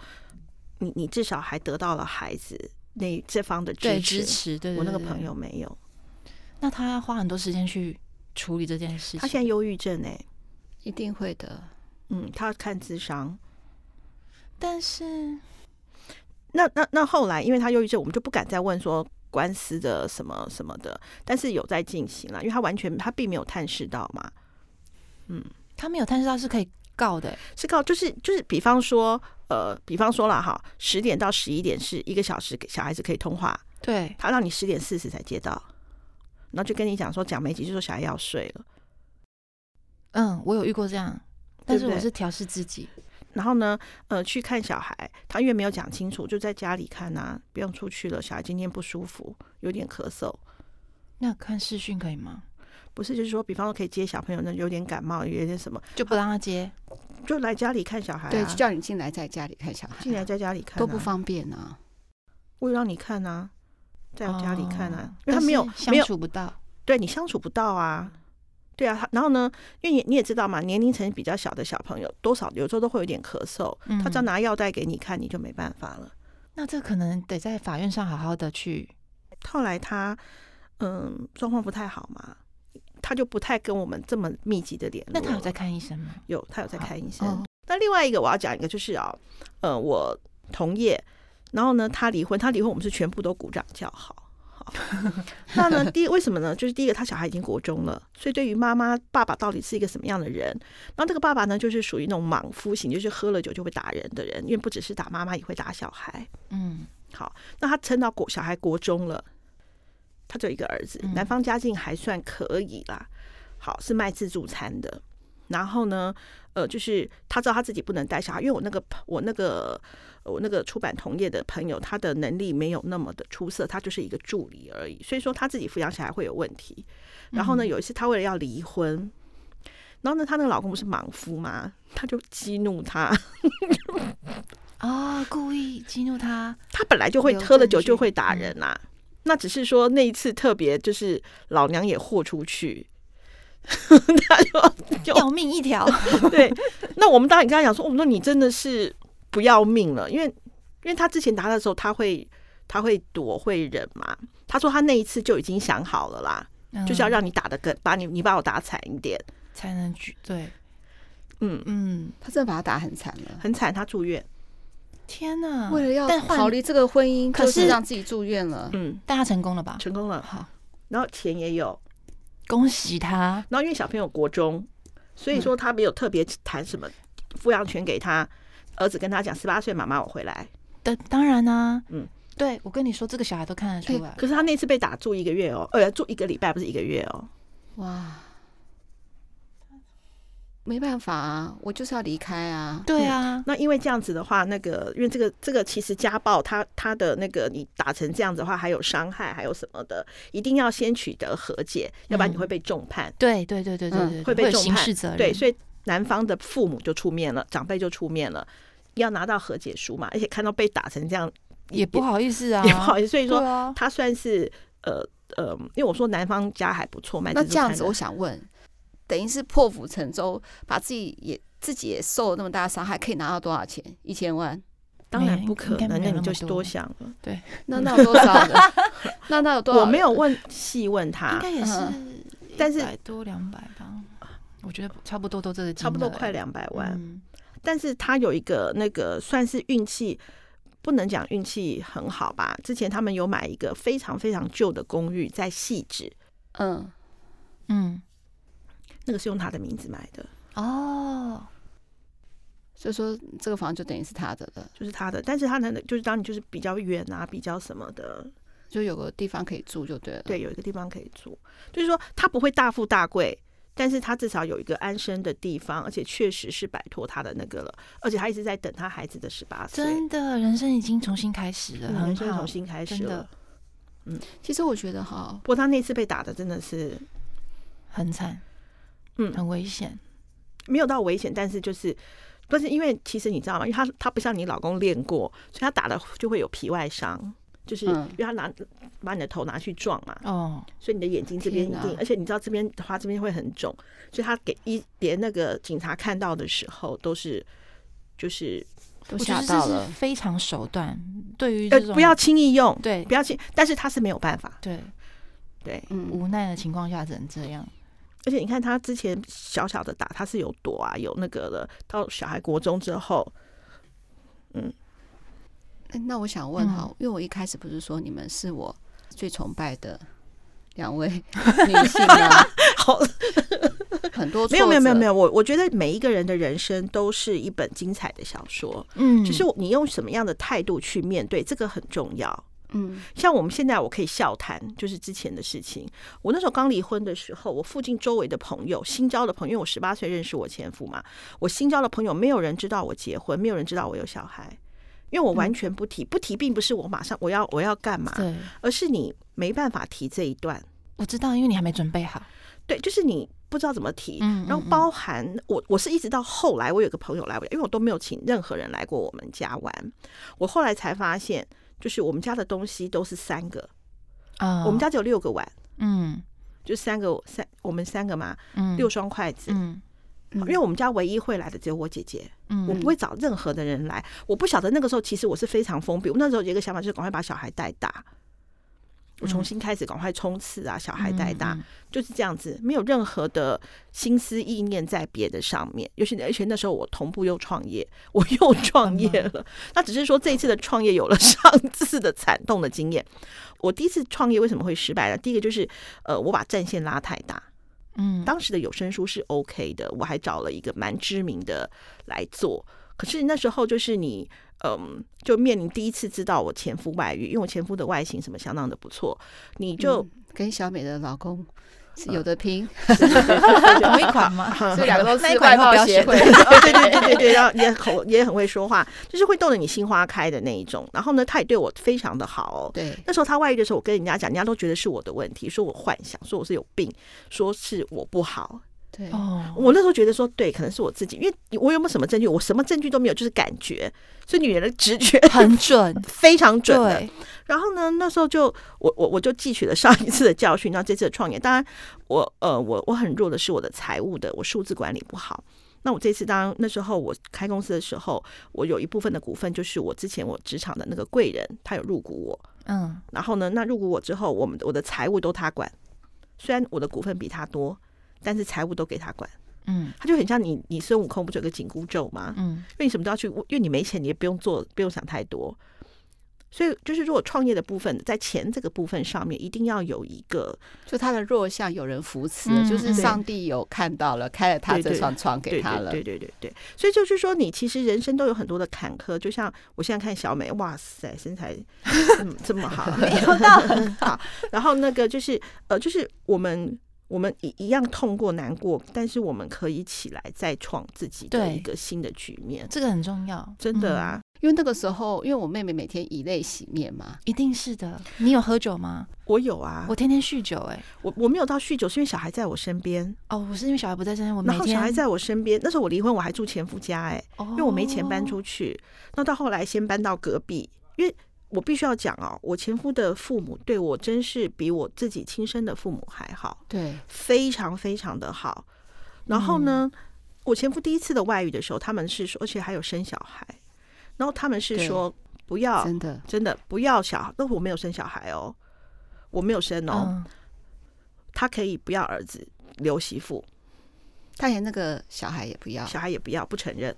你你至少还得到了孩子那这方的支持，我那个朋友没有。那他要花很多时间去处理这件事情。他现在忧郁症哎，一定会的。嗯，他要看智商。但是，那那那后来，因为他忧郁症，我们就不敢再问说官司的什么什么的。但是有在进行了，因为他完全他并没有探视到嘛。嗯，他没有探视到是可以。告的是告，就是就是，比方说，呃，比方说了哈，十点到十一点是一个小时，给小孩子可以通话。对，他让你十点四十才接到，然后就跟你讲说讲没几句，说小孩要睡了。嗯，我有遇过这样，但是我是调试自己。然后呢，呃，去看小孩，他因为没有讲清楚，就在家里看啊，不用出去了。小孩今天不舒服，有点咳嗽，那看视讯可以吗？不是，就是说，比方说可以接小朋友，那有点感冒，有点什么，就不让他接，就来家里看小孩，啊。对，就叫你进来，在家里看小孩，进来在家里看，啊，都不方便啊。我让你看啊，在家里看啊，因为他没有相处不到，对你相处不到啊，对啊。然后呢，因为你你也知道嘛，年龄层比较小的小朋友，多少有时候都会有点咳嗽，嗯，他只要拿药袋给你看，你就没办法了。那这可能得在法院上好好的去。后来他嗯状况不太好嘛。他就不太跟我们这么密集的联络。那他有在看医生吗？有，他有在看医生。那另外一个我要讲一个，就是啊，呃，我同业，然后呢，他离婚，他离婚，我们是全部都鼓掌叫好。好，那呢，第一为什么呢？就是第一个，他小孩已经国中了，所以对于妈妈、爸爸到底是一个什么样的人？然后这个爸爸呢，就是属于那种莽夫型，就是喝了酒就会打人的人，因为不只是打妈妈，也会打小孩。嗯，好，那他撑到国小孩国中了。他只有一个儿子，男方家境还算可以啦。好，是卖自助餐的。然后呢，呃，就是他知道他自己不能带小孩，因为我那个我那个我那个出版同业的朋友，他的能力没有那么的出色，他就是一个助理而已。所以说他自己抚养小孩会有问题。然后呢，有一次他为了要离婚，然后呢，他那个老公不是莽夫吗，他就激怒他。啊、哦，故意激怒他。他本来就会喝了酒就会打人呐、啊。那只是说那一次特别，就是老娘也豁出去，他 就要命一条。对，那我们当然跟他讲说，我们说你真的是不要命了，因为因为他之前打的时候，他会他会躲会忍嘛。他说他那一次就已经想好了啦，嗯、就是要让你打的更把你你把我打惨一点才能去对，嗯嗯，他真的把他打很惨了，很惨，他住院。天呐！为了要逃离这个婚姻，可是让自己住院了。嗯，但他成功了吧？成功了。好，然后钱也有，恭喜他。然后因为小朋友国中，所以说他没有特别谈什么抚养权给他。儿子跟他讲：“十八岁，妈妈我回来。”当当然啊，嗯，对，我跟你说，这个小孩都看得出来。可是他那次被打住一个月哦，呃，住一个礼拜不是一个月哦。哇。没办法啊，我就是要离开啊。对啊，嗯、那因为这样子的话，那个因为这个这个其实家暴，他他的那个你打成这样子的话，还有伤害，还有什么的，一定要先取得和解，嗯、要不然你会被重判。对对对对对对，会被重判。刑事责任。对，所以男方的父母就出面了，长辈就出面了，要拿到和解书嘛。而且看到被打成这样，也不好意思啊，也不好意思。所以说，他算是呃呃，因为我说男方家还不错，卖那这样子，我想问。等于是破釜沉舟，把自己也自己也受了那么大的伤害，可以拿到多少钱？一千万？当然不可能，那你就多想了。对，那那有多少呢？那那有多少？我没有问细问他，应该也是，但是多两百吧。我觉得差不多都这个，差不多快两百万。嗯、但是他有一个那个算是运气，不能讲运气很好吧？之前他们有买一个非常非常旧的公寓在汐止，嗯嗯，那个是用他的名字买的哦。所以说这个房就等于是他的了，就是他的。但是他能就是当你就是比较远啊，比较什么的，就有个地方可以住就对了。对，有一个地方可以住，就是说他不会大富大贵，但是他至少有一个安身的地方，而且确实是摆脱他的那个了，而且他一直在等他孩子的十八岁。真的，人生已经重新开始了，人生重新开始了。嗯，其实我觉得哈，不过他那次被打的真的是很惨，嗯，很危险，没有到危险，但是就是。不是因为其实你知道吗？因为他他不像你老公练过，所以他打的就会有皮外伤，就是因为他拿把你的头拿去撞嘛，哦，所以你的眼睛这边一定，而且你知道这边的话这边会很肿，所以他给一连那个警察看到的时候都是就是都吓到了，非常手段，对于呃不要轻易用，对，不要轻，但是他是没有办法，对对，嗯，无奈的情况下只能这样。而且你看他之前小小的打，他是有躲啊，有那个的。到小孩国中之后，嗯，那我想问哈，嗯、因为我一开始不是说你们是我最崇拜的两位 女性吗？好，很多没有没有没有没有，我我觉得每一个人的人生都是一本精彩的小说，嗯，就是你用什么样的态度去面对，这个很重要。嗯，像我们现在我可以笑谈，就是之前的事情。我那时候刚离婚的时候，我附近周围的朋友，新交的朋友，因为我十八岁认识我前夫嘛，我新交的朋友没有人知道我结婚，没有人知道我有小孩，因为我完全不提，不提并不是我马上我要我要干嘛，对，而是你没办法提这一段。我知道，因为你还没准备好。对，就是你不知道怎么提，然后包含我，我是一直到后来，我有个朋友来，因为我都没有请任何人来过我们家玩，我后来才发现。就是我们家的东西都是三个啊，我们家只有六个碗，嗯，就三个三，我们三个嘛，嗯，六双筷子，嗯，因为我们家唯一会来的只有我姐姐，嗯，我不会找任何的人来，我不晓得那个时候其实我是非常封闭，我那时候有一个想法就是赶快把小孩带大。我重新开始，赶快冲刺啊！小孩带大就是这样子，没有任何的心思意念在别的上面。尤其而且那时候我同步又创业，我又 创业了。那只是说这一次的创业有了 上次的惨痛的经验。我第一次创业为什么会失败呢？第一个就是呃，我把战线拉太大。嗯，当时的有声书是 OK 的，我还找了一个蛮知名的来做。可是那时候就是你。嗯，就面临第一次知道我前夫外遇，因为我前夫的外形什么相当的不错，你就、嗯、跟小美的老公有的拼，同一款吗？这两个都是外貌协会，对对对对对，然后也很也很会说话，就是会逗得你心花开的那一种。然后呢，他也对我非常的好哦。对，那时候他外遇的时候，我跟人家讲，人家都觉得是我的问题，说我幻想，说我是有病，说是我不好。对哦，我那时候觉得说，对，可能是我自己，因为我有没有什么证据？我什么证据都没有，就是感觉。所以女人的直觉很准，非常准的。对然后呢，那时候就我我我就汲取了上一次的教训，然后这次的创业，当然我呃我我很弱的是我的财务的，我数字管理不好。那我这次当那时候我开公司的时候，我有一部分的股份就是我之前我职场的那个贵人，他有入股我，嗯，然后呢，那入股我之后，我们我的财务都他管，虽然我的股份比他多。但是财务都给他管，嗯，他就很像你，你孙悟空不就有个紧箍咒吗？嗯，因为你什么都要去，因为你没钱，你也不用做，不用想太多。所以就是，如果创业的部分在钱这个部分上面，一定要有一个，就他的弱项有人扶持，嗯、就是上帝有看到了，开了他这扇窗给他了。对对对对，所以就是说，你其实人生都有很多的坎坷。就像我现在看小美，哇塞，身材这么这么好，没有到很 好。然后那个就是呃，就是我们。我们一一样痛过难过，但是我们可以起来再创自己的一个新的局面，这个很重要，真的啊！嗯、因为那个时候，因为我妹妹每天以泪洗面嘛，一定是的。你有喝酒吗？我有啊，我天天酗酒、欸，哎，我我没有到酗酒，是因为小孩在我身边。哦，我是因为小孩不在身边，我每天然后小孩在我身边。那时候我离婚，我还住前夫家、欸，哎，因为我没钱搬出去。那、哦、到后来先搬到隔壁，因为。我必须要讲哦，我前夫的父母对我真是比我自己亲生的父母还好，对，非常非常的好。然后呢，嗯、我前夫第一次的外遇的时候，他们是说，而且还有生小孩。然后他们是说不要，真的真的不要小孩，那我没有生小孩哦，我没有生哦，嗯、他可以不要儿子留媳妇，他连那个小孩也不要，小孩也不要，不承认。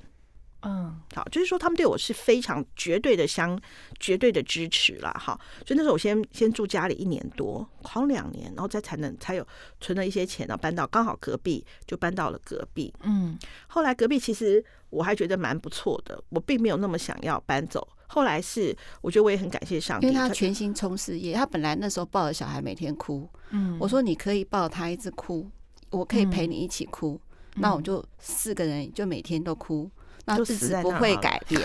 嗯，好，就是说他们对我是非常绝对的相绝对的支持啦。哈，所以那时候我先先住家里一年多，好像两年，然后再才能才有存了一些钱，然后搬到刚好隔壁，就搬到了隔壁。嗯，后来隔壁其实我还觉得蛮不错的，我并没有那么想要搬走。后来是我觉得我也很感谢上帝，因为他全心冲事业，他本来那时候抱着小孩每天哭，嗯，我说你可以抱他一直哭，我可以陪你一起哭，嗯、那我就四个人就每天都哭。那日子不会改变，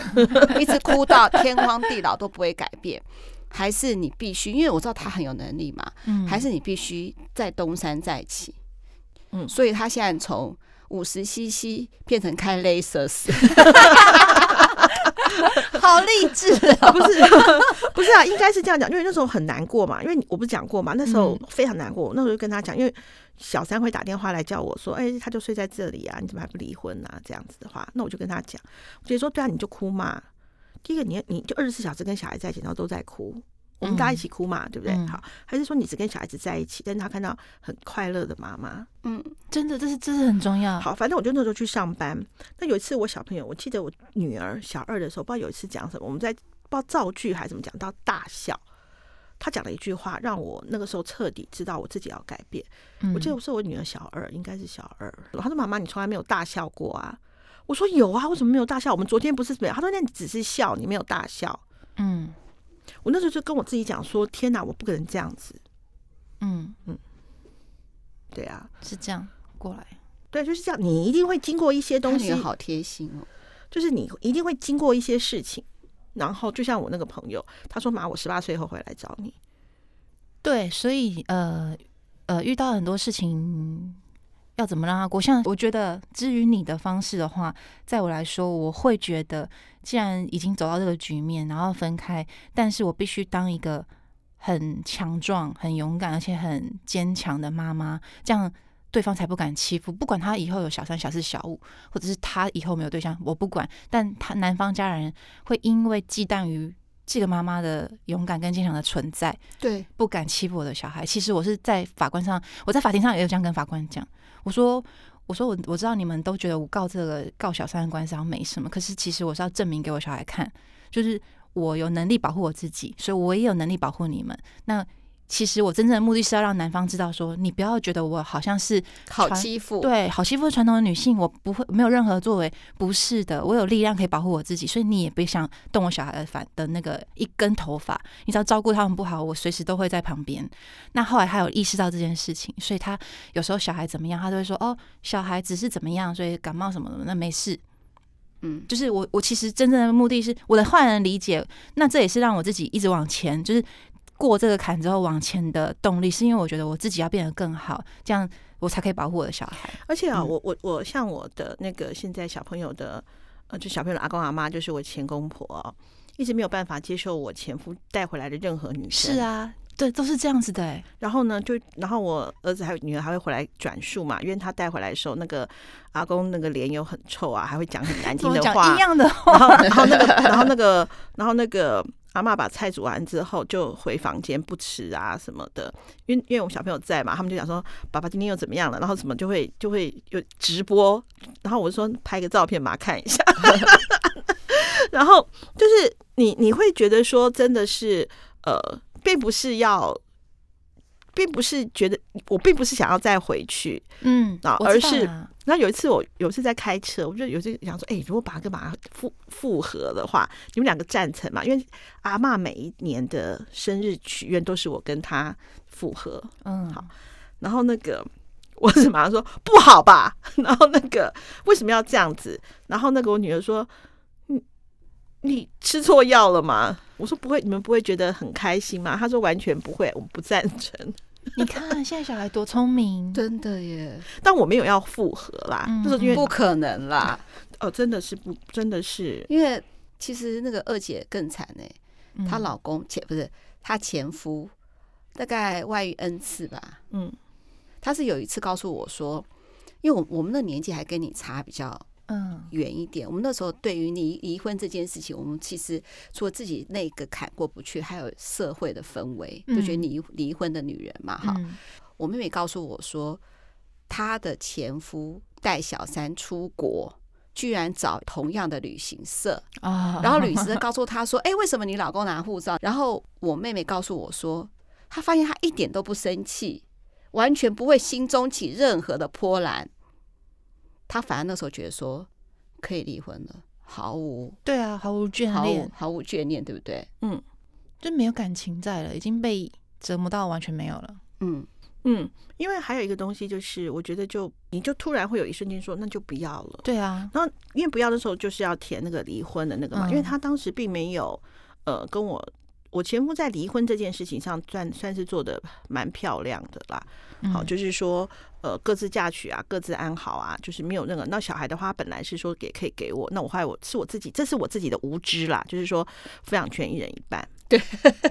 一直哭到天荒地老都不会改变，还是你必须，因为我知道他很有能力嘛，还是你必须再东山再起，嗯，所以他现在从五十 CC 变成开 Lexus。好励志啊！不是不是啊，应该是这样讲，因为那时候很难过嘛，因为我不是讲过嘛，那时候非常难过，那时候就跟他讲，因为小三会打电话来叫我说，哎，他就睡在这里啊，你怎么还不离婚啊？这样子的话，那我就跟他讲，我就说，对啊，你就哭嘛，第一个你你就二十四小时跟小孩在一起，然后都在哭。我们大家一起哭嘛，对不对？好，还是说你只跟小孩子在一起，但是他看到很快乐的妈妈，嗯，真的，这是这是很重要。好，反正我就那时候去上班。那有一次我小朋友，我记得我女儿小二的时候，不知道有一次讲什么，我们在不知道造句还是怎么讲到大笑，他讲了一句话，让我那个时候彻底知道我自己要改变。我记得我是我女儿小二，应该是小二。他说：“妈妈，你从来没有大笑过啊？”我说：“有啊，为什么没有大笑？我们昨天不是没有？”他说：“那你只是笑，你没有大笑。”嗯。我那时候就跟我自己讲说：“天哪，我不可能这样子。”嗯嗯，对啊，是这样过来，对，就是这样。你一定会经过一些东西，好贴心哦。就是你一定会经过一些事情，然后就像我那个朋友，他说：“妈，我十八岁后回来找你。”对，所以呃呃，遇到很多事情。要怎么让他过？像我觉得，至于你的方式的话，在我来说，我会觉得，既然已经走到这个局面，然后分开，但是我必须当一个很强壮、很勇敢，而且很坚强的妈妈，这样对方才不敢欺负。不管他以后有小三、小四、小五，或者是他以后没有对象，我不管。但他男方家人会因为忌惮于这个妈妈的勇敢跟坚强的存在，对，不敢欺负我的小孩。其实我是在法官上，我在法庭上也有这样跟法官讲。我说，我说我我知道你们都觉得我告这个告小三的官司好像没什么，可是其实我是要证明给我小孩看，就是我有能力保护我自己，所以我也有能力保护你们。那。其实我真正的目的是要让男方知道，说你不要觉得我好像是好欺负，对，好欺负传统的女性，我不会没有任何作为，不是的，我有力量可以保护我自己，所以你也别想动我小孩的反的那个一根头发，你只要照顾他们不好，我随时都会在旁边。那后来他有意识到这件事情，所以他有时候小孩怎么样，他都会说哦，小孩只是怎么样，所以感冒什么的，那没事。嗯，就是我我其实真正的目的是我的坏人理解，那这也是让我自己一直往前，就是。过这个坎之后往前的动力，是因为我觉得我自己要变得更好，这样我才可以保护我的小孩。而且啊，我我我像我的那个现在小朋友的呃，就小朋友的阿公阿妈，就是我前公婆，一直没有办法接受我前夫带回来的任何女生。是啊，对，都是这样子的。然后呢，就然后我儿子还有女儿还会回来转述嘛，因为他带回来的时候，那个阿公那个脸有很臭啊，还会讲很难听的话，一样的话。然后然后那个然后那个然后那个。阿妈把菜煮完之后就回房间不吃啊什么的，因为因为我小朋友在嘛，他们就讲说爸爸今天又怎么样了，然后什么就会就会有直播，然后我就说拍个照片嘛看一下，然后就是你你会觉得说真的是呃，并不是要，并不是觉得我并不是想要再回去，嗯啊，而是。那有一次我有一次在开车，我就有一次想说，哎，如果把跟马上复复合的话，你们两个赞成嘛？因为阿妈每一年的生日许愿都是我跟他复合，嗯，好。然后那个 我是马上说不好吧？然后那个为什么要这样子？然后那个我女儿说，你你吃错药了吗？我说不会，你们不会觉得很开心吗？他说完全不会，我不赞成。你看现在小孩多聪明，真的耶！但我没有要复合啦，嗯、就是因为不可能啦。哦，真的是不，真的是因为其实那个二姐更惨呢。她、嗯、老公前不是她前夫，大概外遇 N 次吧。嗯，她是有一次告诉我说，因为我我们的年纪还跟你差比较嗯远一点。我们那时候对于离离婚这件事情，我们其实除了自己那个坎过不去，还有社会的氛围，就觉得离离婚的女人嘛，哈。我妹妹告诉我说，她的前夫带小三出国。居然找同样的旅行社啊，然后旅行社告诉他说：“哎，为什么你老公拿护照？”然后我妹妹告诉我说：“她发现她一点都不生气，完全不会心中起任何的波澜。她反而那时候觉得说可以离婚了，毫无对啊，毫无眷恋，毫无，毫无眷恋，对不对？嗯，就没有感情在了，已经被折磨到完全没有了。嗯。”嗯，因为还有一个东西就是，我觉得就你就突然会有一瞬间说，那就不要了。对啊，然后因为不要的时候就是要填那个离婚的那个嘛，嗯、因为他当时并没有呃跟我我前夫在离婚这件事情上算算是做的蛮漂亮的啦。好，就是说呃各自嫁娶啊，各自安好啊，就是没有任何。那小孩的话本来是说给可以给我，那我后来我是我自己，这是我自己的无知啦，就是说抚养权一人一半。对，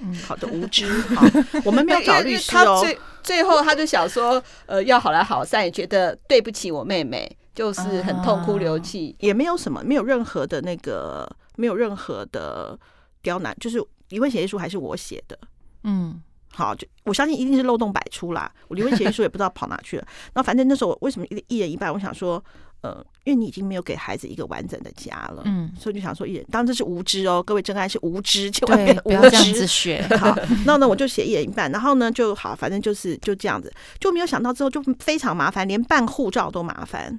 嗯，好的，无知。好，我们没有找律师哦。最最后，他就想说，呃，要好来好散，也觉得对不起我妹妹，就是很痛哭流涕，也没有什么，没有任何的那个，没有任何的刁难，就是离婚协议书还是我写的。嗯，好，就我相信一定是漏洞百出啦。我离婚协议书也不知道跑哪去了。那反正那时候我为什么一一人一半？我想说。呃，因为你已经没有给孩子一个完整的家了，嗯，所以就想说，一人，当然这是无知哦，各位真爱是无知，千万别不要这样子学。好，那呢，我就写一人一半，然后呢就好，反正就是就这样子，就没有想到之后就非常麻烦，连办护照都麻烦，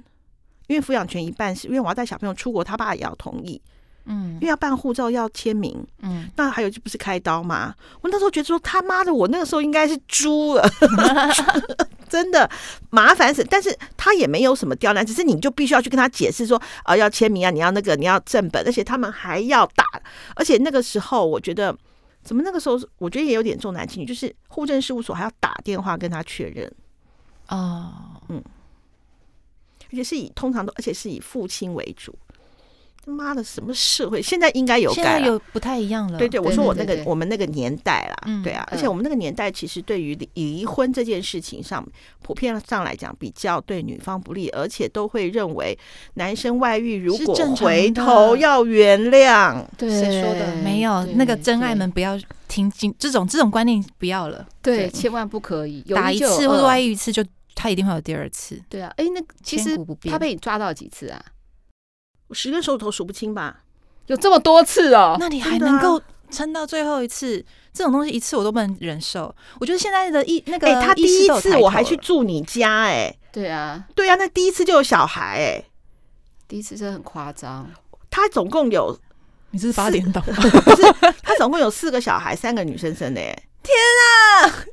因为抚养权一半是因为我要带小朋友出国，他爸也要同意。嗯，因为要办护照要签名，嗯，那还有就不是开刀吗？我那时候觉得说他妈的，我那个时候应该是猪了，真的麻烦死。但是他也没有什么刁难，只是你就必须要去跟他解释说啊、呃，要签名啊，你要那个你要正本，而且他们还要打，而且那个时候我觉得怎么那个时候我觉得也有点重男轻女，就是户政事务所还要打电话跟他确认。哦，嗯，而且是以通常都而且是以父亲为主。妈的，什么社会？现在应该有现在有不太一样了。对对，我说我那个我们那个年代啦，对啊，而且我们那个年代其实对于离婚这件事情上，普遍上来讲比较对女方不利，而且都会认为男生外遇如果回头要原谅。对，谁说的？没有，那个真爱们不要听进这种这种观念，不要了。对，千万不可以打一次或者外遇一次，就他一定会有第二次。对啊，哎，那其实他被你抓到几次啊？我十根手指头数不清吧，有这么多次哦。那你还能够撑到最后一次？这种东西一次我都不能忍受。我觉得现在的一那个，哎，他第一次我还去住你家，哎，对啊，对啊，那第一次就有小孩，哎，第一次真的很夸张。他总共有，你这是八点档？不是，他总共有四个小孩，三个女生生的，哎，天啊！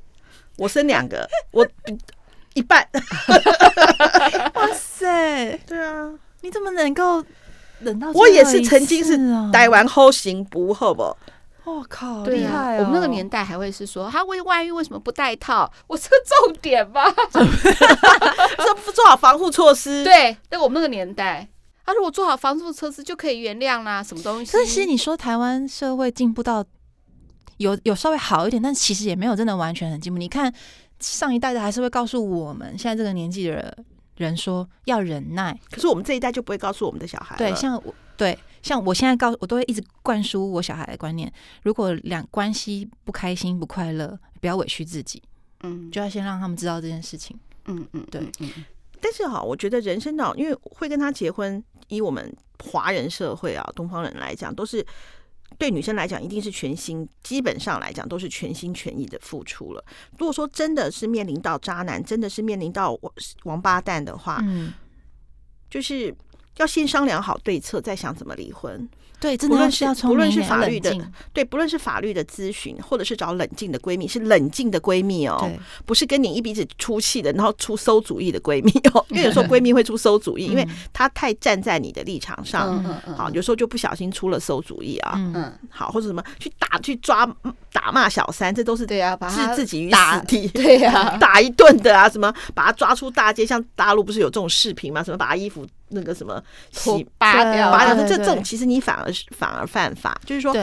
我生两个，我一半。哇塞，对啊，你怎么能够？我也是曾经是待完后行不后不，我靠，厉害！我们那个年代还会是说他为外遇为什么不戴套？我是个重点吧？这不做好防护措施？对，在我们那个年代，他如果做好防护措施就可以原谅啦，什么东西？可是其实你说台湾社会进步到有有稍微好一点，但其实也没有真的完全很进步。你看上一代的还是会告诉我们，现在这个年纪的人。人说要忍耐，可是我们这一代就不会告诉我们的小孩。对，像我，对，像我现在告，我都会一直灌输我小孩的观念：如果两关系不开心、不快乐，不要委屈自己。嗯，就要先让他们知道这件事情。嗯嗯，对。嗯，但是哈，我觉得人生呢，因为会跟他结婚，以我们华人社会啊，东方人来讲，都是。对女生来讲，一定是全心，基本上来讲都是全心全意的付出了。如果说真的是面临到渣男，真的是面临到王八蛋的话，嗯，就是要先商量好对策，再想怎么离婚。对，真的要是要不论是法律的，对，不论是法律的咨询，或者是找冷静的闺蜜，是冷静的闺蜜哦，不是跟你一鼻子出气的，然后出馊主意的闺蜜哦。因为有时候闺蜜会出馊主意，因为她太站在你的立场上，好，有时候就不小心出了馊主意啊，嗯，好，或者什么去打去抓打骂小三，这都是对啊，置自己于死地，对呀，打一顿的啊，什么把他抓出大街，像大陆不是有这种视频吗？什么把他衣服。那个什么洗拔掉，拔掉，这这种其实你反而是反而犯法。就是说，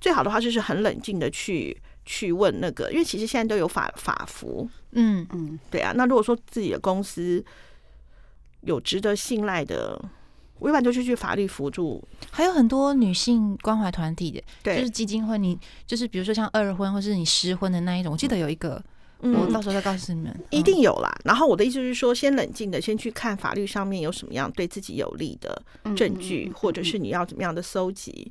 最好的话就是很冷静的去去问那个，因为其实现在都有法法服。嗯嗯，对啊。那如果说自己的公司有值得信赖的我一般就去去法律辅助，还有很多女性关怀团体的，对，就是基金会，你就是比如说像二婚或是你失婚的那一种，我记得有一个，嗯、我到时候再告诉你们，一定有啦。然后我的意思是说，先冷静的先去看法律上面有什么样对自己有利的证据，或者是你要怎么样的搜集，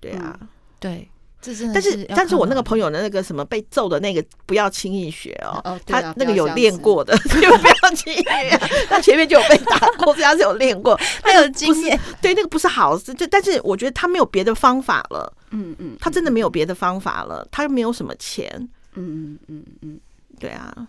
对啊，对。是但是，但是我那个朋友的那个什么被揍的那个，不要轻易学哦。他那个有练过的，就不要轻易学。他前面就有被打过，所以他是有练过，他有经验。对，那个不是好事。就但是我觉得他没有别的方法了。嗯嗯，他真的没有别的方法了。他又没有什么钱。嗯嗯嗯嗯，对啊。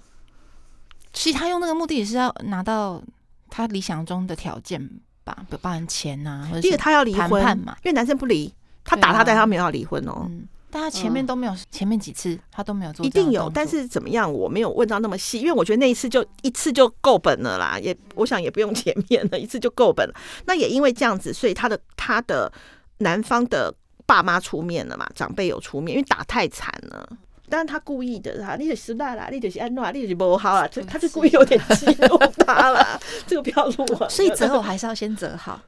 其实他用那个目的也是要拿到他理想中的条件吧，比如包含钱呐，或者是他要离婚嘛，因为男生不离。他打他，但他没有要离婚哦。嗯，但他前面都没有，前面几次他都没有做。一定有，但是怎么样，我没有问到那么细，因为我觉得那一次就一次就够本了啦，也我想也不用 前面了，一次就够本了。那也因为这样子，所以他的他的男方的爸妈出面了嘛，长辈有出面，因为打太惨了。当然他故意的哈，你就失败了，你就是安诺，你就是不好啊，他就故意有点激怒他啦，这个不要录啊。所以择偶还是要先择好。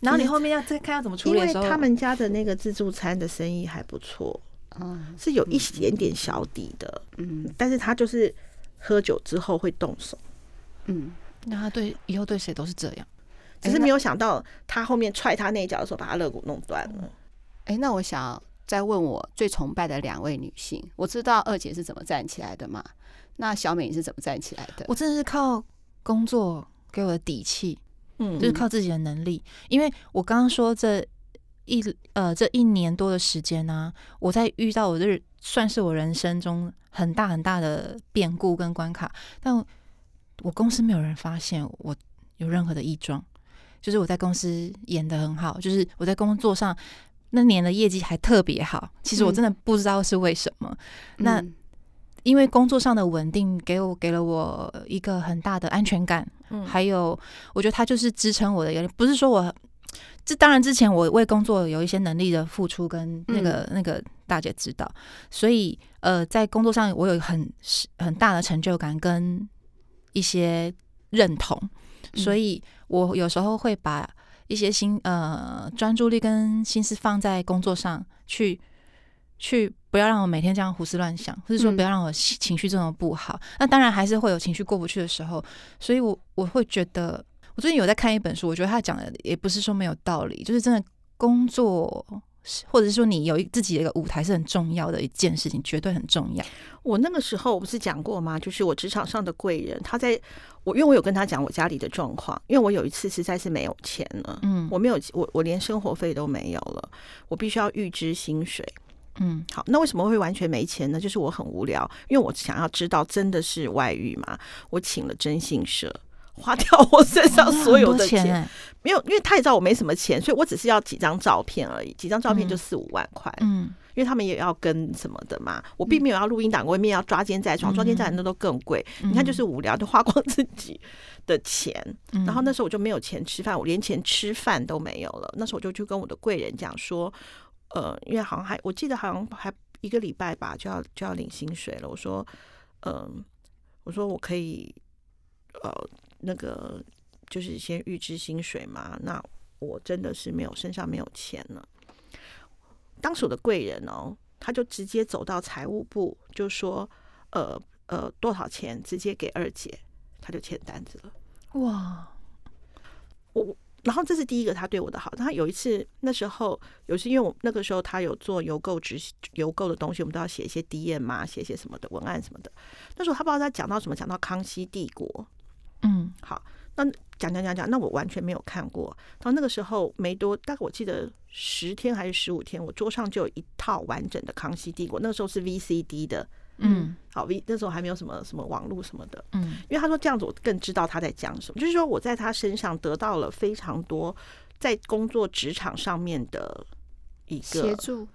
然后你后面要再看要怎么处理因为他们家的那个自助餐的生意还不错，嗯，是有一点点小底的，嗯，但是他就是喝酒之后会动手，嗯，那他对以后对谁都是这样，只是没有想到他后面踹他那一脚的时候，把他肋骨弄断了。哎，那我想再问我最崇拜的两位女性，我知道二姐是怎么站起来的嘛？那小美你是怎么站起来的？我真的是靠工作给我的底气。嗯，就是靠自己的能力，因为我刚刚说这一呃这一年多的时间呢、啊，我在遇到我这算是我人生中很大很大的变故跟关卡，但我公司没有人发现我有任何的异状，就是我在公司演得很好，就是我在工作上那年的业绩还特别好，其实我真的不知道是为什么，嗯、那。因为工作上的稳定，给我给了我一个很大的安全感，嗯，还有我觉得他就是支撑我的，也不是说我这当然之前我为工作有一些能力的付出，跟那个、嗯、那个大姐知道，所以呃，在工作上我有很很大的成就感跟一些认同，所以我有时候会把一些心呃专注力跟心思放在工作上去。去不要让我每天这样胡思乱想，或者说不要让我情绪这么不好。嗯、那当然还是会有情绪过不去的时候，所以我我会觉得，我最近有在看一本书，我觉得他讲的也不是说没有道理，就是真的工作，或者是说你有一自己的一个舞台是很重要的一件事情，绝对很重要。我那个时候我不是讲过吗？就是我职场上的贵人，他在我因为我有跟他讲我家里的状况，因为我有一次实在是没有钱了，嗯，我没有我我连生活费都没有了，我必须要预支薪水。嗯，好，那为什么会完全没钱呢？就是我很无聊，因为我想要知道真的是外遇嘛。我请了征信社，花掉我身上所有的钱，哦钱欸、没有，因为他也知道我没什么钱，所以我只是要几张照片而已，几张照片就四五万块。嗯，因为他们也要跟什么的嘛，我并没有要录音档，我也没有要抓奸在床，抓奸在床那都更贵。嗯、你看，就是无聊，就花光自己的钱。嗯、然后那时候我就没有钱吃饭，我连钱吃饭都没有了。那时候我就去跟我的贵人讲说。呃，因为好像还，我记得好像还一个礼拜吧，就要就要领薪水了。我说，嗯、呃，我说我可以，呃，那个就是先预支薪水嘛。那我真的是没有身上没有钱了。当时我的贵人哦，他就直接走到财务部，就说，呃呃，多少钱直接给二姐，他就签单子了。哇，我。然后这是第一个他对我的好。他有一次那时候，有时因为我那个时候他有做邮购直邮购的东西，我们都要写一些 DM 嘛，写一些什么的文案什么的。那时候他不知道他讲到什么，讲到康熙帝国。嗯，好，那讲讲讲讲，那我完全没有看过。然后那个时候没多，大概我记得十天还是十五天，我桌上就有一套完整的康熙帝国。那个时候是 VCD 的。嗯，好，V 那时候还没有什么什么网络什么的，嗯，因为他说这样子我更知道他在讲什么，就是说我在他身上得到了非常多在工作职场上面的一个协助，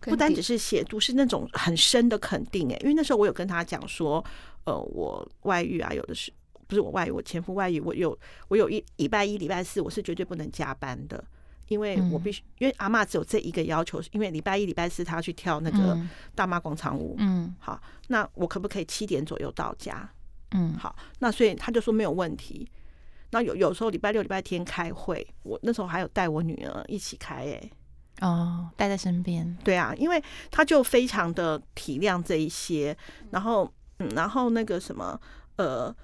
不单只是协助，是那种很深的肯定。哎，因为那时候我有跟他讲说，呃，我外遇啊，有的是不是我外遇，我前夫外遇，我有我有一礼拜一、礼拜四我是绝对不能加班的。因为我必须，因为阿妈只有这一个要求，因为礼拜一、礼拜四她要去跳那个大妈广场舞。嗯，好，那我可不可以七点左右到家？嗯，好，那所以他就说没有问题。那有有时候礼拜六、礼拜天开会，我那时候还有带我女儿一起开、欸，哎，哦，带在身边。对啊，因为他就非常的体谅这一些，然后，嗯，然后那个什么，呃，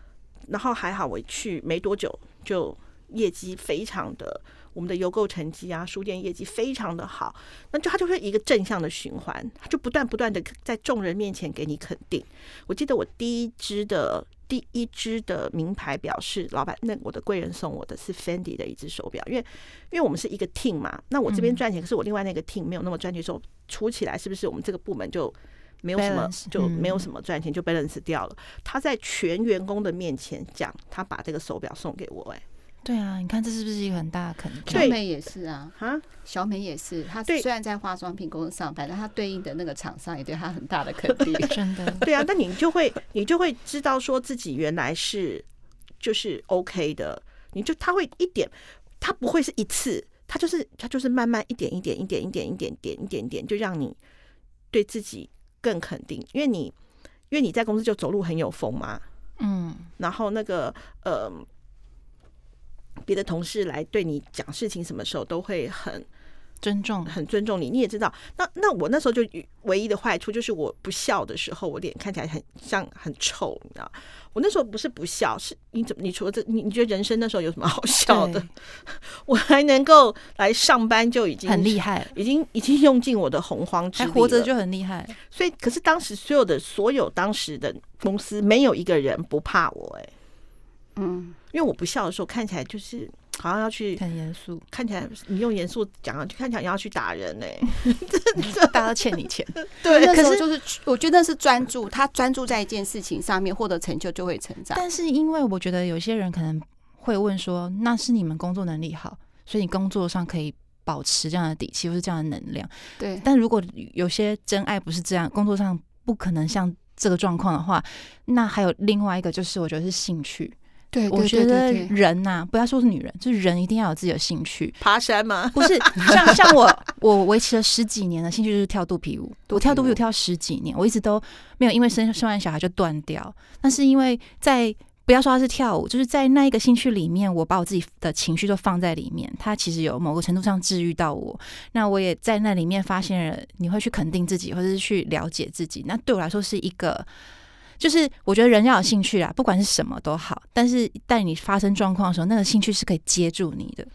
然后还好我去没多久就业绩非常的。我们的邮购成绩啊，书店业绩非常的好，那就它就是一个正向的循环，它就不断不断的在众人面前给你肯定。我记得我第一支的第一支的名牌表是老板，那我的贵人送我的是 Fendi 的一只手表，因为因为我们是一个 team 嘛，那我这边赚钱，可是我另外那个 team 没有那么赚钱，时候出起来是不是我们这个部门就没有什么就没有什么赚钱就 balance 掉了？他在全员工的面前讲，他把这个手表送给我，哎。对啊，你看这是不是一个很大的肯定？小美也是啊，哈，小美也是。她虽然在化妆品公司上班，但她对应的那个厂商也对她很大的肯定。真的，对啊，那你就会，你就会知道说自己原来是就是 OK 的。你就他会一点，他不会是一次，他就是他就是慢慢一点一点一点一点一点点一点点，就让你对自己更肯定。因为你因为你在公司就走路很有风嘛，嗯，然后那个呃。别的同事来对你讲事情，什么时候都会很尊重，很尊重你。你也知道，那那我那时候就唯一的坏处就是我不笑的时候，我脸看起来很像很臭，你知道？我那时候不是不笑，是你怎么？你除了这，你你觉得人生那时候有什么好笑的？我还能够来上班就已经很厉害，已经已经用尽我的洪荒之力，还活着就很厉害。所以，可是当时所有的所有当时的公司没有一个人不怕我，欸，哎。嗯，因为我不笑的时候看起来就是好像要去很严肃，看起来你用严肃讲，就看起来你要去打人呢、欸。大家都欠你钱，对。可是就是我觉得是专注，他专注在一件事情上面，获得成就就会成长。但是因为我觉得有些人可能会问说，那是你们工作能力好，所以你工作上可以保持这样的底气或是这样的能量。对。但如果有些真爱不是这样，工作上不可能像这个状况的话，那还有另外一个就是我觉得是兴趣。对，我觉得人呐、啊，不要说是女人，就是人一定要有自己的兴趣。爬山吗？不是，像像我，我维持了十几年的兴趣就是跳肚皮舞。我跳肚皮舞跳十几年，我一直都没有因为生生完小孩就断掉。那是因为在不要说它是跳舞，就是在那一个兴趣里面，我把我自己的情绪都放在里面。它其实有某个程度上治愈到我。那我也在那里面发现了，你会去肯定自己，或者是去了解自己。那对我来说是一个。就是我觉得人要有兴趣啦，不管是什么都好。但是在你发生状况的时候，那个兴趣是可以接住你的。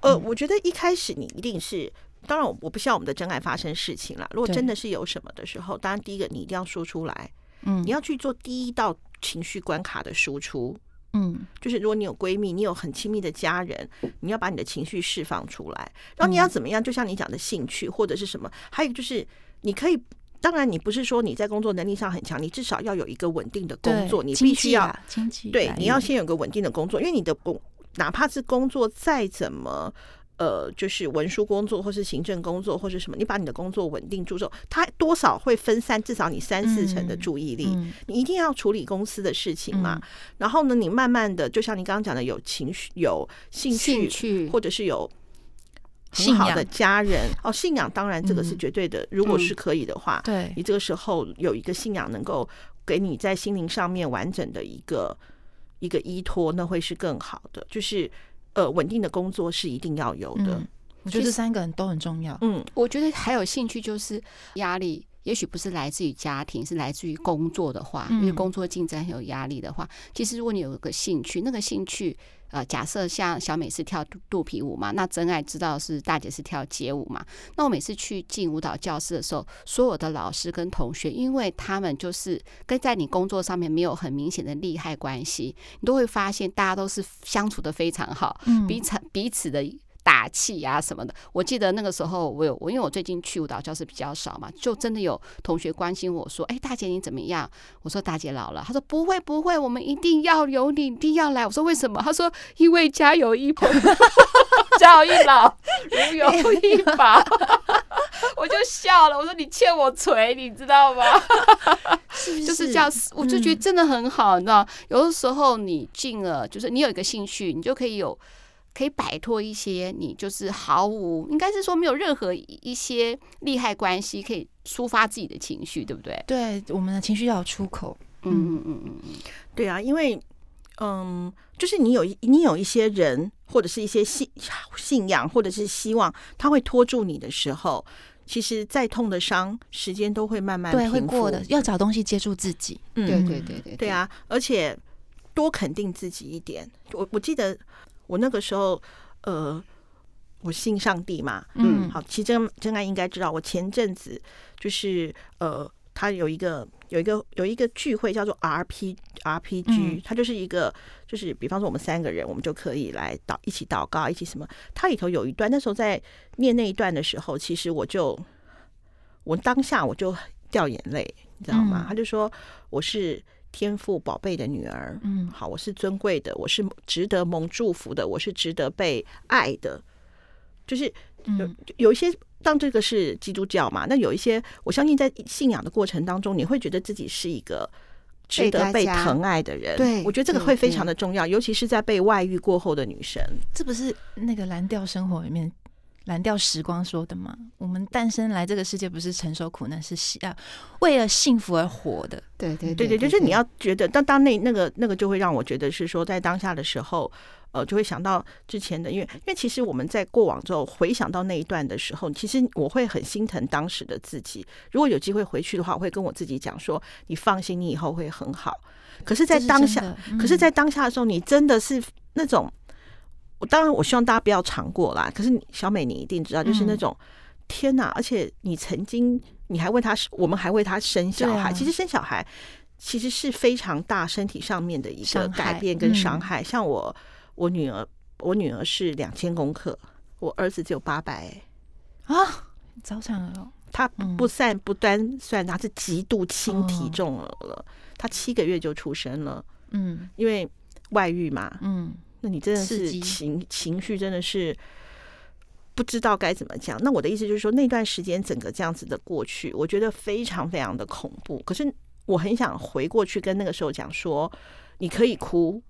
呃，我觉得一开始你一定是，当然我不希望我们的真爱发生事情啦。如果真的是有什么的时候，当然第一个你一定要说出来，嗯，你要去做第一道情绪关卡的输出，嗯，就是如果你有闺蜜，你有很亲密的家人，你要把你的情绪释放出来。然后你要怎么样？就像你讲的兴趣或者是什么，还有就是你可以。当然，你不是说你在工作能力上很强，你至少要有一个稳定的工作，你必须要对，你要先有个稳定的工作，因为你的工哪怕是工作再怎么呃，就是文书工作或是行政工作或是什么，你把你的工作稳定住之后，它多少会分散至少你三四成的注意力，你一定要处理公司的事情嘛。然后呢，你慢慢的，就像你刚刚讲的，有情绪、有兴趣，或者是有。很好的家人哦，信仰当然这个是绝对的。嗯、如果是可以的话，嗯、对，你这个时候有一个信仰，能够给你在心灵上面完整的一个一个依托，那会是更好的。就是呃，稳定的工作是一定要有的。嗯、我觉得这三个人都很重要。嗯，我觉得还有兴趣就是压力，也许不是来自于家庭，是来自于工作的话，嗯、因为工作竞争很有压力的话，其实如果你有一个兴趣，那个兴趣。呃，假设像小美是跳肚皮舞嘛，那真爱知道是大姐是跳街舞嘛。那我每次去进舞蹈教室的时候，所有的老师跟同学，因为他们就是跟在你工作上面没有很明显的利害关系，你都会发现大家都是相处的非常好，彼此彼此的。打气呀什么的，我记得那个时候我有我，因为我最近去舞蹈教室比较少嘛，就真的有同学关心我说：“哎，大姐你怎么样？”我说：“大姐老了。”他说：“不会不会，我们一定要有你，一定要来。”我说：“为什么？”他说：“因为家有一朋，家有一老，如有一宝。”我就笑了，我说：“你欠我锤，你知道吗？”是是就是这样，我就觉得真的很好，你知道，有的时候你进了，就是你有一个兴趣，你就可以有。可以摆脱一些，你就是毫无，应该是说没有任何一些利害关系，可以抒发自己的情绪，对不对？对，我们的情绪要有出口。嗯嗯嗯嗯嗯，对啊，因为嗯，就是你有你有一些人或者是一些信信仰或者是希望，他会拖住你的时候，其实再痛的伤，时间都会慢慢对会过的。要找东西接住自己，嗯，对对对对，对啊，而且多肯定自己一点。我我记得我那个时候，呃，我信上帝嘛，嗯，好，其实真真爱应该知道，我前阵子就是呃。他有一个有一个有一个聚会叫做 RP RPG，它就是一个就是比方说我们三个人，我们就可以来祷一起祷告，一起什么。它里头有一段，那时候在念那一段的时候，其实我就我当下我就掉眼泪，你知道吗？他就说我是天赋宝贝的女儿，嗯，好，我是尊贵的，我是值得蒙祝福的，我是值得被爱的，就是有有一些。当这个是基督教嘛，那有一些，我相信在信仰的过程当中，你会觉得自己是一个值得被疼爱的人。对，我觉得这个会非常的重要，尤其是在被外遇过后的女生。这不是那个蓝调生活里面蓝调时光说的吗？我们诞生来这个世界不是承受苦难，是啊为了幸福而活的。对对对对，就是你要觉得，当当那那个那个就会让我觉得是说，在当下的时候。呃，就会想到之前的，因为因为其实我们在过往之后回想到那一段的时候，其实我会很心疼当时的自己。如果有机会回去的话，我会跟我自己讲说：“你放心，你以后会很好。”可是，在当下，嗯、可是，在当下的时候，你真的是那种……我当然，我希望大家不要尝过啦。可是，小美，你一定知道，就是那种、嗯、天哪！而且，你曾经你还为他，我们还为他生小孩。啊、其实，生小孩其实是非常大身体上面的一个改变跟伤害。嗯、像我。我女儿，我女儿是两千公克，我儿子只有八百。啊，早产了。他不算不单算，他是极度轻体重了，哦、他七个月就出生了。嗯，因为外遇嘛。嗯，那你真的是情情绪真的是不知道该怎么讲。那我的意思就是说，那段时间整个这样子的过去，我觉得非常非常的恐怖。可是我很想回过去跟那个时候讲说，你可以哭，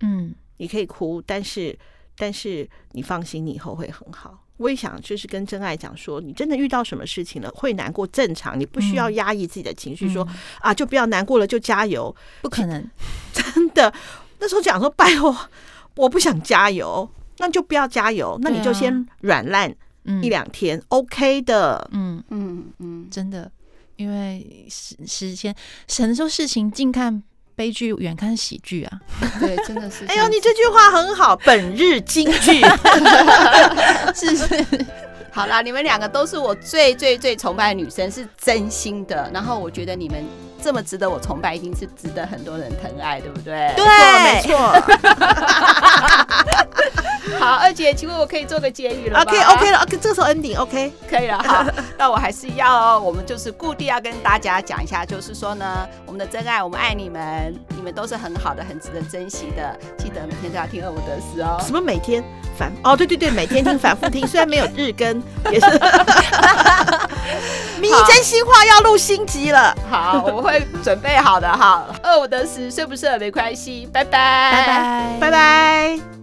嗯。你可以哭，但是，但是你放心，你以后会很好。我也想就是跟真爱讲说，你真的遇到什么事情了，会难过正常，你不需要压抑自己的情绪，说、嗯、啊，就不要难过了，就加油。不可能，真的。那时候讲说，拜托，我不想加油，那就不要加油，那你就先软烂一两天、嗯、，OK 的。嗯嗯嗯，真的，因为时时间，很多时候事情近看。悲剧远看喜剧啊！对，真的是。哎呦，你这句话很好，本日金句。是是。好啦，你们两个都是我最最最崇拜的女生，是真心的。然后我觉得你们这么值得我崇拜，一定是值得很多人疼爱，对不对？对，没错。好，二姐，请问我可以做个结语了吗？OK，OK 了，OK，这个时候 ending，OK，可以了。好，那我还是要，我们就是固定要跟大家讲一下，就是说呢，我们的真爱，我们爱你们，你们都是很好的，很值得珍惜的。记得每天都要听二五得死哦。什么每天反？哦，对对对，每天听，反复听，虽然没有日更。也是，你真心话要录新集了。好，我会准备好的。哈，饿不得死，睡不睡没关系。拜拜，拜拜，拜拜。